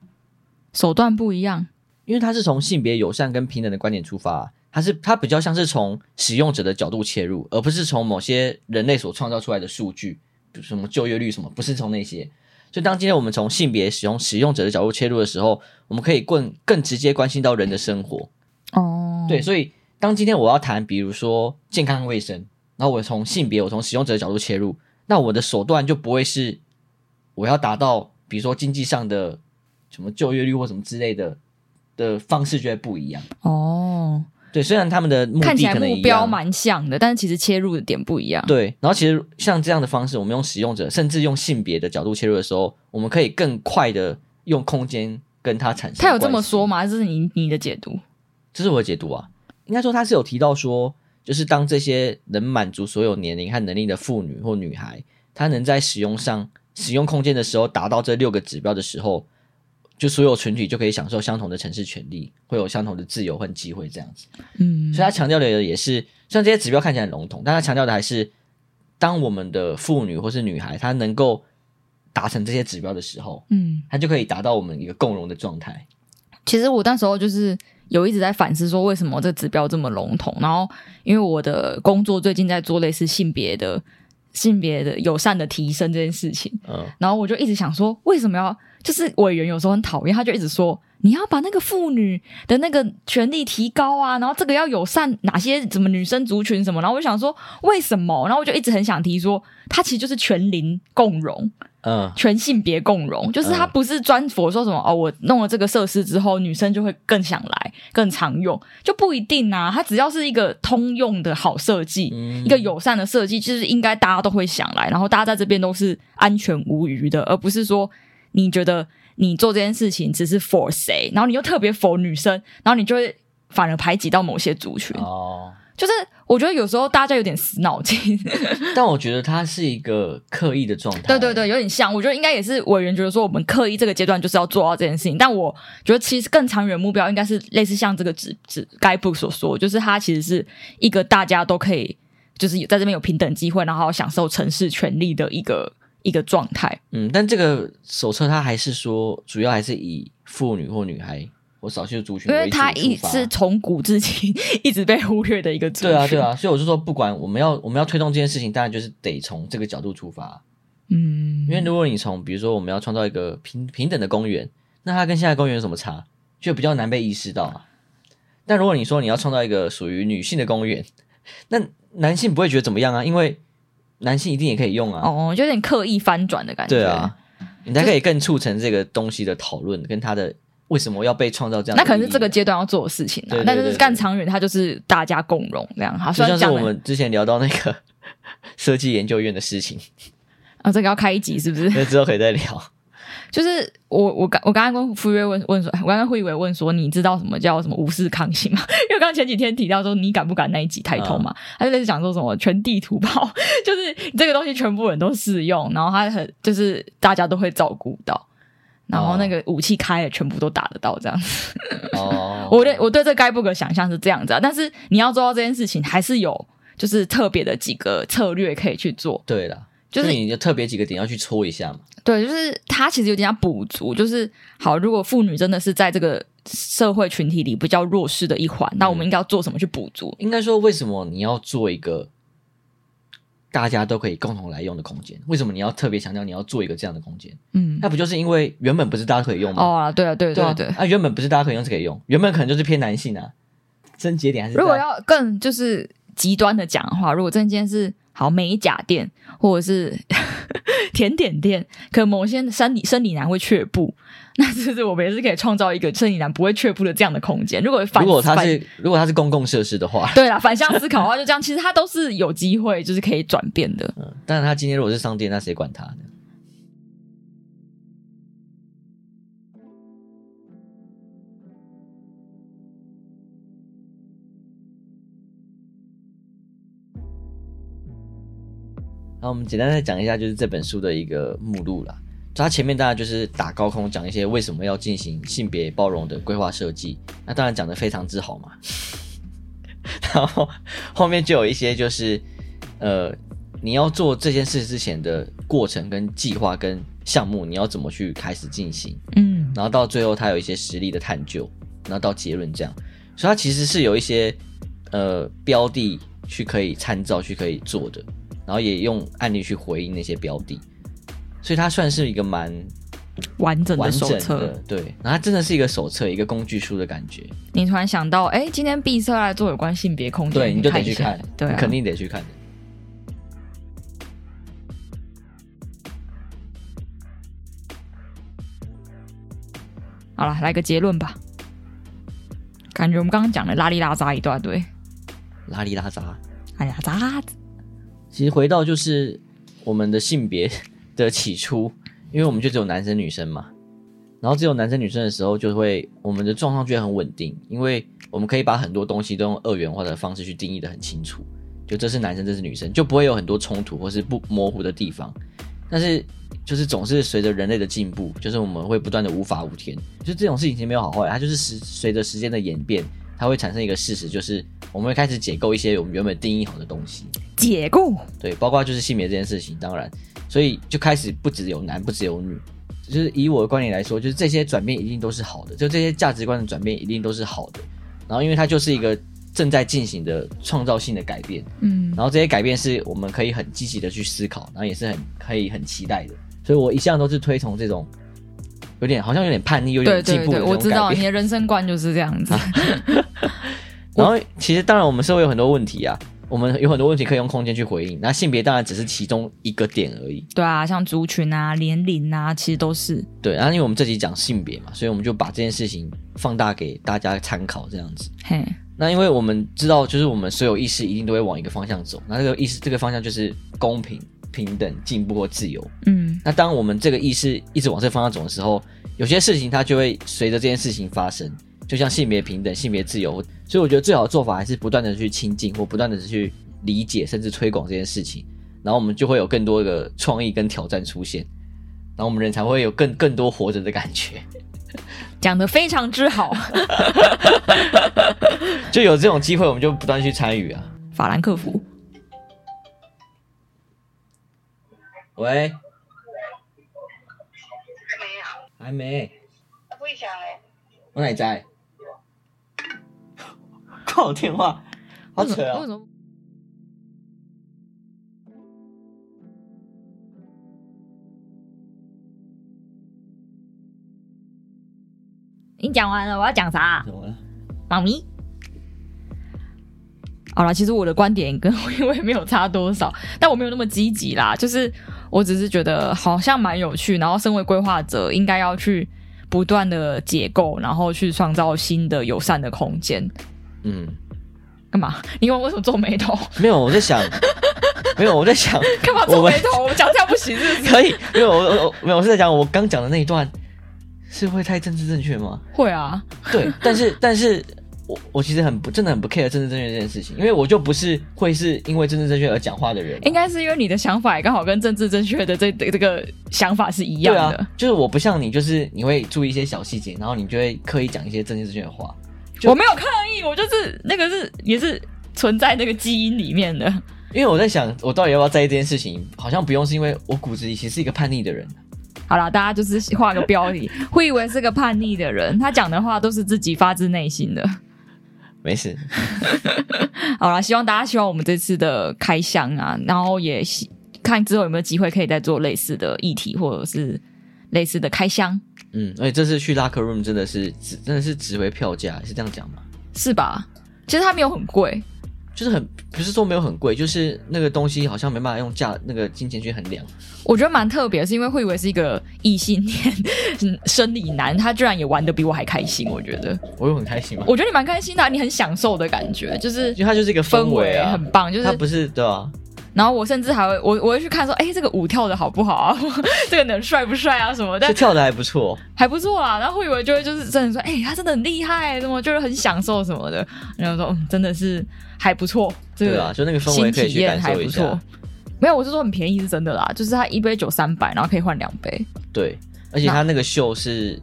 S1: 手段不一样？
S2: 因为它是从性别友善跟平等的观点出发，它是它比较像是从使用者的角度切入，而不是从某些人类所创造出来的数据，比如什么就业率什么，不是从那些。所以当今天我们从性别使用使用者的角度切入的时候，我们可以更更直接关心到人的生活。
S1: 哦，
S2: 对，所以当今天我要谈，比如说健康卫生。然后我从性别，我从使用者的角度切入，那我的手段就不会是我要达到，比如说经济上的什么就业率或什么之类的的方式，就会不一样。
S1: 哦，
S2: 对，虽然他们的看起来目
S1: 标蛮像的，但是其实切入的点不一样。
S2: 对，然后其实像这样的方式，我们用使用者，甚至用性别的角度切入的时候，我们可以更快的用空间跟他产生。
S1: 他有这么说吗？这是你你的解读？
S2: 这是我的解读啊。应该说他是有提到说。就是当这些能满足所有年龄和能力的妇女或女孩，她能在使用上使用空间的时候达到这六个指标的时候，就所有群体就可以享受相同的城市权利，会有相同的自由和机会这样子。
S1: 嗯，
S2: 所以他强调的也是，虽然这些指标看起来很笼统，但他强调的还是，当我们的妇女或是女孩她能够达成这些指标的时候，
S1: 嗯，
S2: 她就可以达到我们一个共荣的状态。
S1: 其实我那时候就是。有一直在反思说，为什么这个指标这么笼统？然后，因为我的工作最近在做类似性别的、性别的友善的提升这件事情，
S2: 嗯，
S1: 然后我就一直想说，为什么要？就是委员有时候很讨厌，他就一直说。你要把那个妇女的那个权利提高啊，然后这个要友善哪些什么女生族群什么，然后我就想说为什么？然后我就一直很想提说，他其实就是全龄共融，
S2: 嗯，
S1: 全性别共融，就是它不是专佛说什么哦，我弄了这个设施之后，女生就会更想来、更常用，就不一定啊。它只要是一个通用的好设计，
S2: 嗯、
S1: 一个友善的设计，就是应该大家都会想来，然后大家在这边都是安全无虞的，而不是说你觉得。你做这件事情只是 for 谁，然后你又特别 for 女生，然后你就会反而排挤到某些族群。
S2: 哦，
S1: 就是我觉得有时候大家有点死脑筋，
S2: 但我觉得他是一个刻意的状态。
S1: 对对对，有点像。我觉得应该也是委员觉得说，我们刻意这个阶段就是要做到这件事情。但我觉得其实更长远目标应该是类似像这个指指 Guidebook 所说，就是它其实是一个大家都可以，就是在这边有平等机会，然后享受城市权利的一个。一个状态，
S2: 嗯，但这个手册它还是说，主要还是以妇女或女孩或少数族群，
S1: 因为他一是从古至今 一直被忽略的一个族群。
S2: 对啊，对啊，所以我就说，不管我们要我们要推动这件事情，当然就是得从这个角度出发，
S1: 嗯，
S2: 因为如果你从比如说我们要创造一个平平等的公园，那它跟现在公园有什么差，就比较难被意识到啊。但如果你说你要创造一个属于女性的公园，那男性不会觉得怎么样啊，因为。男性一定也可以用啊！
S1: 哦，就有点刻意翻转的感觉。
S2: 对啊，你才可以更促成这个东西的讨论，跟他的为什么要被创造这样。
S1: 那可能是这个阶段要做的事情啊。但是干长远，它就是大家共荣这样。好，
S2: 就像是我们之前聊到那个 设计研究院的事情
S1: 啊，这个要开一集是不是？
S2: 那之后可以再聊。
S1: 就是我我刚我刚刚跟傅约问问说，我刚刚会以为问说，你知道什么叫什么无视抗性吗？因为刚刚前几天提到说你敢不敢那一集抬头嘛，他、嗯、就类似讲说什么全地图炮，就是这个东西全部人都适用，然后他很就是大家都会照顾到，然后那个武器开了全部都打得到这样子。
S2: 哦，
S1: 我对我对这 Guidebook 想象是这样子啊，但是你要做到这件事情，还是有就是特别的几个策略可以去做。
S2: 对啦，
S1: 就是
S2: 你就特别几个点要去戳一下嘛。
S1: 对，就是它其实有点像补足，就是好，如果妇女真的是在这个社会群体里比较弱势的一环，嗯、那我们应该要做什么去补足？
S2: 应该说，为什么你要做一个大家都可以共同来用的空间？为什么你要特别强调你要做一个这样的空间？嗯，那不就是因为原本不是大家可以用吗？
S1: 哦，对啊，对对对，对，
S2: 啊，原本不是大家可以用是可以用，原本可能就是偏男性啊。症结点还是？
S1: 如果要更就是极端的讲的话，如果真的今天是好美甲店或者是 甜点店，可某些生理生理男会却步，那是不是我们也是可以创造一个生理男不会却步的这样的空间。如果反
S2: 如果它是如果它是公共设施的话，
S1: 对啦，反向思考的话，就这样，其实他都是有机会，就是可以转变的。
S2: 嗯，但是他今天如果是商店，那谁管他呢？好我们简单再讲一下，就是这本书的一个目录啦。就它前面当然就是打高空讲一些为什么要进行性别包容的规划设计，那当然讲的非常之好嘛。然后后面就有一些就是，呃，你要做这件事之前的过程跟计划跟项目，你要怎么去开始进行？嗯，然后到最后他有一些实力的探究，然后到结论这样，所以他其实是有一些呃标的去可以参照去可以做的。然后也用案例去回应那些标的，所以它算是一个蛮
S1: 完整的手册。
S2: 对，然后它真的是一个手册，一个工具书的感觉。
S1: 你突然想到，哎，今天毕设来做有关性别空间，
S2: 对，你就得去看，
S1: 对、啊，
S2: 你肯定得去看。
S1: 好了，来个结论吧。感觉我们刚刚讲的拉里拉扎一大堆，
S2: 拉里拉扎，
S1: 哎呀，杂。
S2: 其实回到就是我们的性别的起初，因为我们就只有男生女生嘛，然后只有男生女生的时候，就会我们的状况就会很稳定，因为我们可以把很多东西都用二元化的方式去定义的很清楚，就这是男生，这是女生，就不会有很多冲突或是不模糊的地方。但是就是总是随着人类的进步，就是我们会不断的无法无天，就这种事情其实没有好坏，它就是时随着时间的演变。它会产生一个事实，就是我们会开始解构一些我们原本定义好的东西。
S1: 解构，
S2: 对，包括就是性别这件事情，当然，所以就开始不只有男，不只有女，就是以我的观点来说，就是这些转变一定都是好的，就这些价值观的转变一定都是好的。然后，因为它就是一个正在进行的创造性的改变，嗯，然后这些改变是我们可以很积极的去思考，然后也是很可以很期待的。所以我一向都是推崇这种。有点好像有点叛逆，有点进步的那种感觉。
S1: 我知道你的人生观就是这样子。
S2: 然后，其实当然，我们社会有很多问题啊，我们有很多问题可以用空间去回应。那性别当然只是其中一个点而已。
S1: 对啊，像族群啊、年龄啊，其实都是。
S2: 对，然后因为我们这集讲性别嘛，所以我们就把这件事情放大给大家参考，这样子。嘿，那因为我们知道，就是我们所有意识一定都会往一个方向走，那这个意识，这个方向就是公平。平等、进步或自由。嗯，那当我们这个意识一直往这个方向走的时候，有些事情它就会随着这件事情发生，就像性别平等、性别自由。所以我觉得最好的做法还是不断的去亲近或不断的去理解，甚至推广这件事情。然后我们就会有更多的创意跟挑战出现，然后我们人才会有更更多活着的感觉。
S1: 讲得非常之好
S2: 就有这种机会，我们就不断去参与啊。
S1: 法兰克福。
S2: 喂，
S4: 还没有，
S2: 还没。
S4: 不会讲哎。
S2: 我哪在？挂我电话，好扯啊！为什么？
S1: 你讲完了，我要讲啥？
S2: 怎么了？
S1: 妈咪。好了，其实我的观点跟 因为没有差多少，但我没有那么积极啦，就是。我只是觉得好像蛮有趣，然后身为规划者，应该要去不断的解构，然后去创造新的友善的空间。嗯，干嘛？你问我为什么皱眉头？
S2: 没有，我在想，没有，我在想，
S1: 干嘛皱眉头？我们讲这样不行是不是？
S2: 可以，没有，我我没有，我是在讲我刚讲的那一段是会太政治正确吗？
S1: 会啊，
S2: 对，但是但是。我我其实很不真的很不 care 政治正确这件事情，因为我就不是会是因为政治正确而讲话的人。
S1: 应该是因为你的想法也刚好跟政治正确的这这个想法是一样的。
S2: 对啊，就是我不像你，就是你会注意一些小细节，然后你就会刻意讲一些政治正确的话。
S1: 我没有抗议，我就是那个是也是存在那个基因里面的。
S2: 因为我在想，我到底要不要在意这件事情？好像不用，是因为我骨子里其实是一个叛逆的人。
S1: 好了，大家就是画个标题，会以为是个叛逆的人，他讲的话都是自己发自内心的。
S2: 没事。
S1: 好了，希望大家喜欢我们这次的开箱啊，然后也看之后有没有机会可以再做类似的议题，或者是类似的开箱。
S2: 嗯，而且这次去 Locker Room 真的是值真的是值回票价，是这样讲吗？
S1: 是吧？其实它没有很贵。
S2: 就是很不是说没有很贵，就是那个东西好像没办法用价那个金钱去衡量。
S1: 我觉得蛮特别，是因为会以为是一个异性恋生理男，他居然也玩得比我还开心。我觉得
S2: 我有很开心吗？
S1: 我觉得你蛮开心的，你很享受的感觉，就是
S2: 因为它就是一个氛围啊，
S1: 很棒。就是
S2: 它不是对啊。
S1: 然后我甚至还会我我会去看说，哎，这个舞跳的好不好啊？这个人帅不帅啊？什么？但
S2: 跳的还不错，
S1: 还不错啊。然后会以为就会就是真的说，哎，他真的很厉害，什么就是很享受什么的。然后说，嗯，真的是还不错。这个
S2: 啊，就那个氛围可以去感受一下。
S1: 没有，我是说很便宜是真的啦，就是他一杯酒三百，然后可以换两杯。
S2: 对，而且他那个秀是。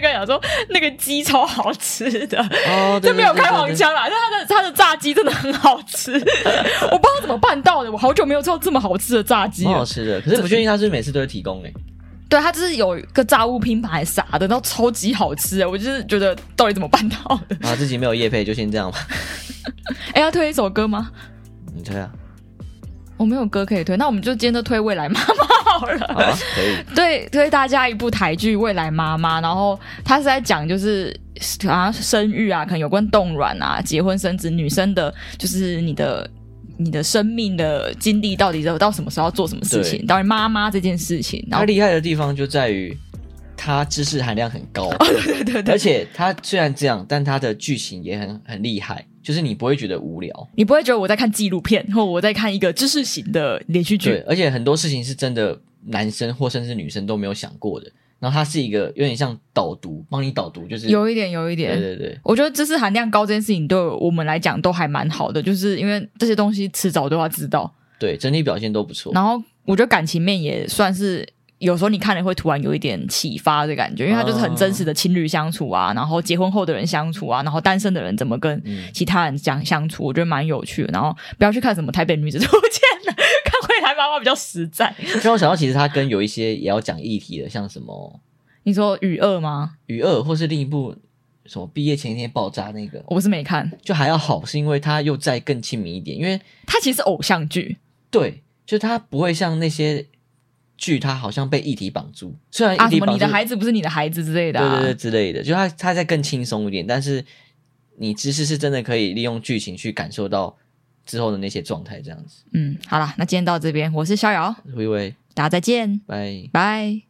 S1: 跟你讲说，那个鸡超好吃的，
S2: 哦，
S1: 这没有开黄腔啦，但他的他的炸鸡真的很好吃，我不知道怎么办到的，我好久没有吃到这么好吃的炸鸡，
S2: 很好吃的，可是不确定他是是每次都会提供哎、欸。
S1: 对，他就是有一个炸物拼盘啥的，然后超级好吃，我就是觉得到底怎么办到的？
S2: 啊，自己没有夜配就先这样吧。
S1: 哎，要推一首歌吗？
S2: 你推啊。
S1: 我没有歌可以推，那我们就今天都推《未来妈妈》好了。
S2: 好啊，可以。
S1: 对，推大家一部台剧《未来妈妈》，然后他是在讲就是好像生育啊，可能有关冻卵啊、结婚生子，女生的，就是你的你的生命的经历到底到到什么时候要做什么事情，当然妈妈这件事情。然后
S2: 他厉害的地方就在于他知识含量很高，
S1: 哦、对，对对对，
S2: 而且他虽然这样，但他的剧情也很很厉害。就是你不会觉得无聊，
S1: 你不会觉得我在看纪录片，或我在看一个知识型的连续剧。
S2: 对，而且很多事情是真的男生或甚至女生都没有想过的。然后它是一个有点像导读，帮你导读，就是
S1: 有一点，有一点。
S2: 对对对，
S1: 我觉得知识含量高这件事情对我们来讲都还蛮好的，就是因为这些东西迟早都要知道。
S2: 对，整体表现都不错。
S1: 然后我觉得感情面也算是。有时候你看了会突然有一点启发的感觉，因为它就是很真实的情侣相处啊，然后结婚后的人相处啊，然后单身的人怎么跟其他人讲相处，我觉得蛮有趣的。然后不要去看什么台北女子图鉴了，看未来妈妈比较实在。
S2: 让我想到，其实他跟有一些也要讲议题的，像什么？
S1: 你说雨二吗？
S2: 雨二，或是另一部什么毕业前一天爆炸那个，
S1: 我不是没看，
S2: 就还要好，是因为他又再更亲民一点，因为
S1: 他其实是偶像剧，
S2: 对，就他不会像那些。剧他好像被议题绑住，虽然啊、
S1: 你的孩子不是你的孩子之类的、啊，
S2: 对对对之类的，就他他在更轻松一点，但是你知识是真的可以利用剧情去感受到之后的那些状态，这样子。
S1: 嗯，好了，那今天到这边，我是逍遥，
S2: 微微，
S1: 大家再见，
S2: 拜。
S1: 拜。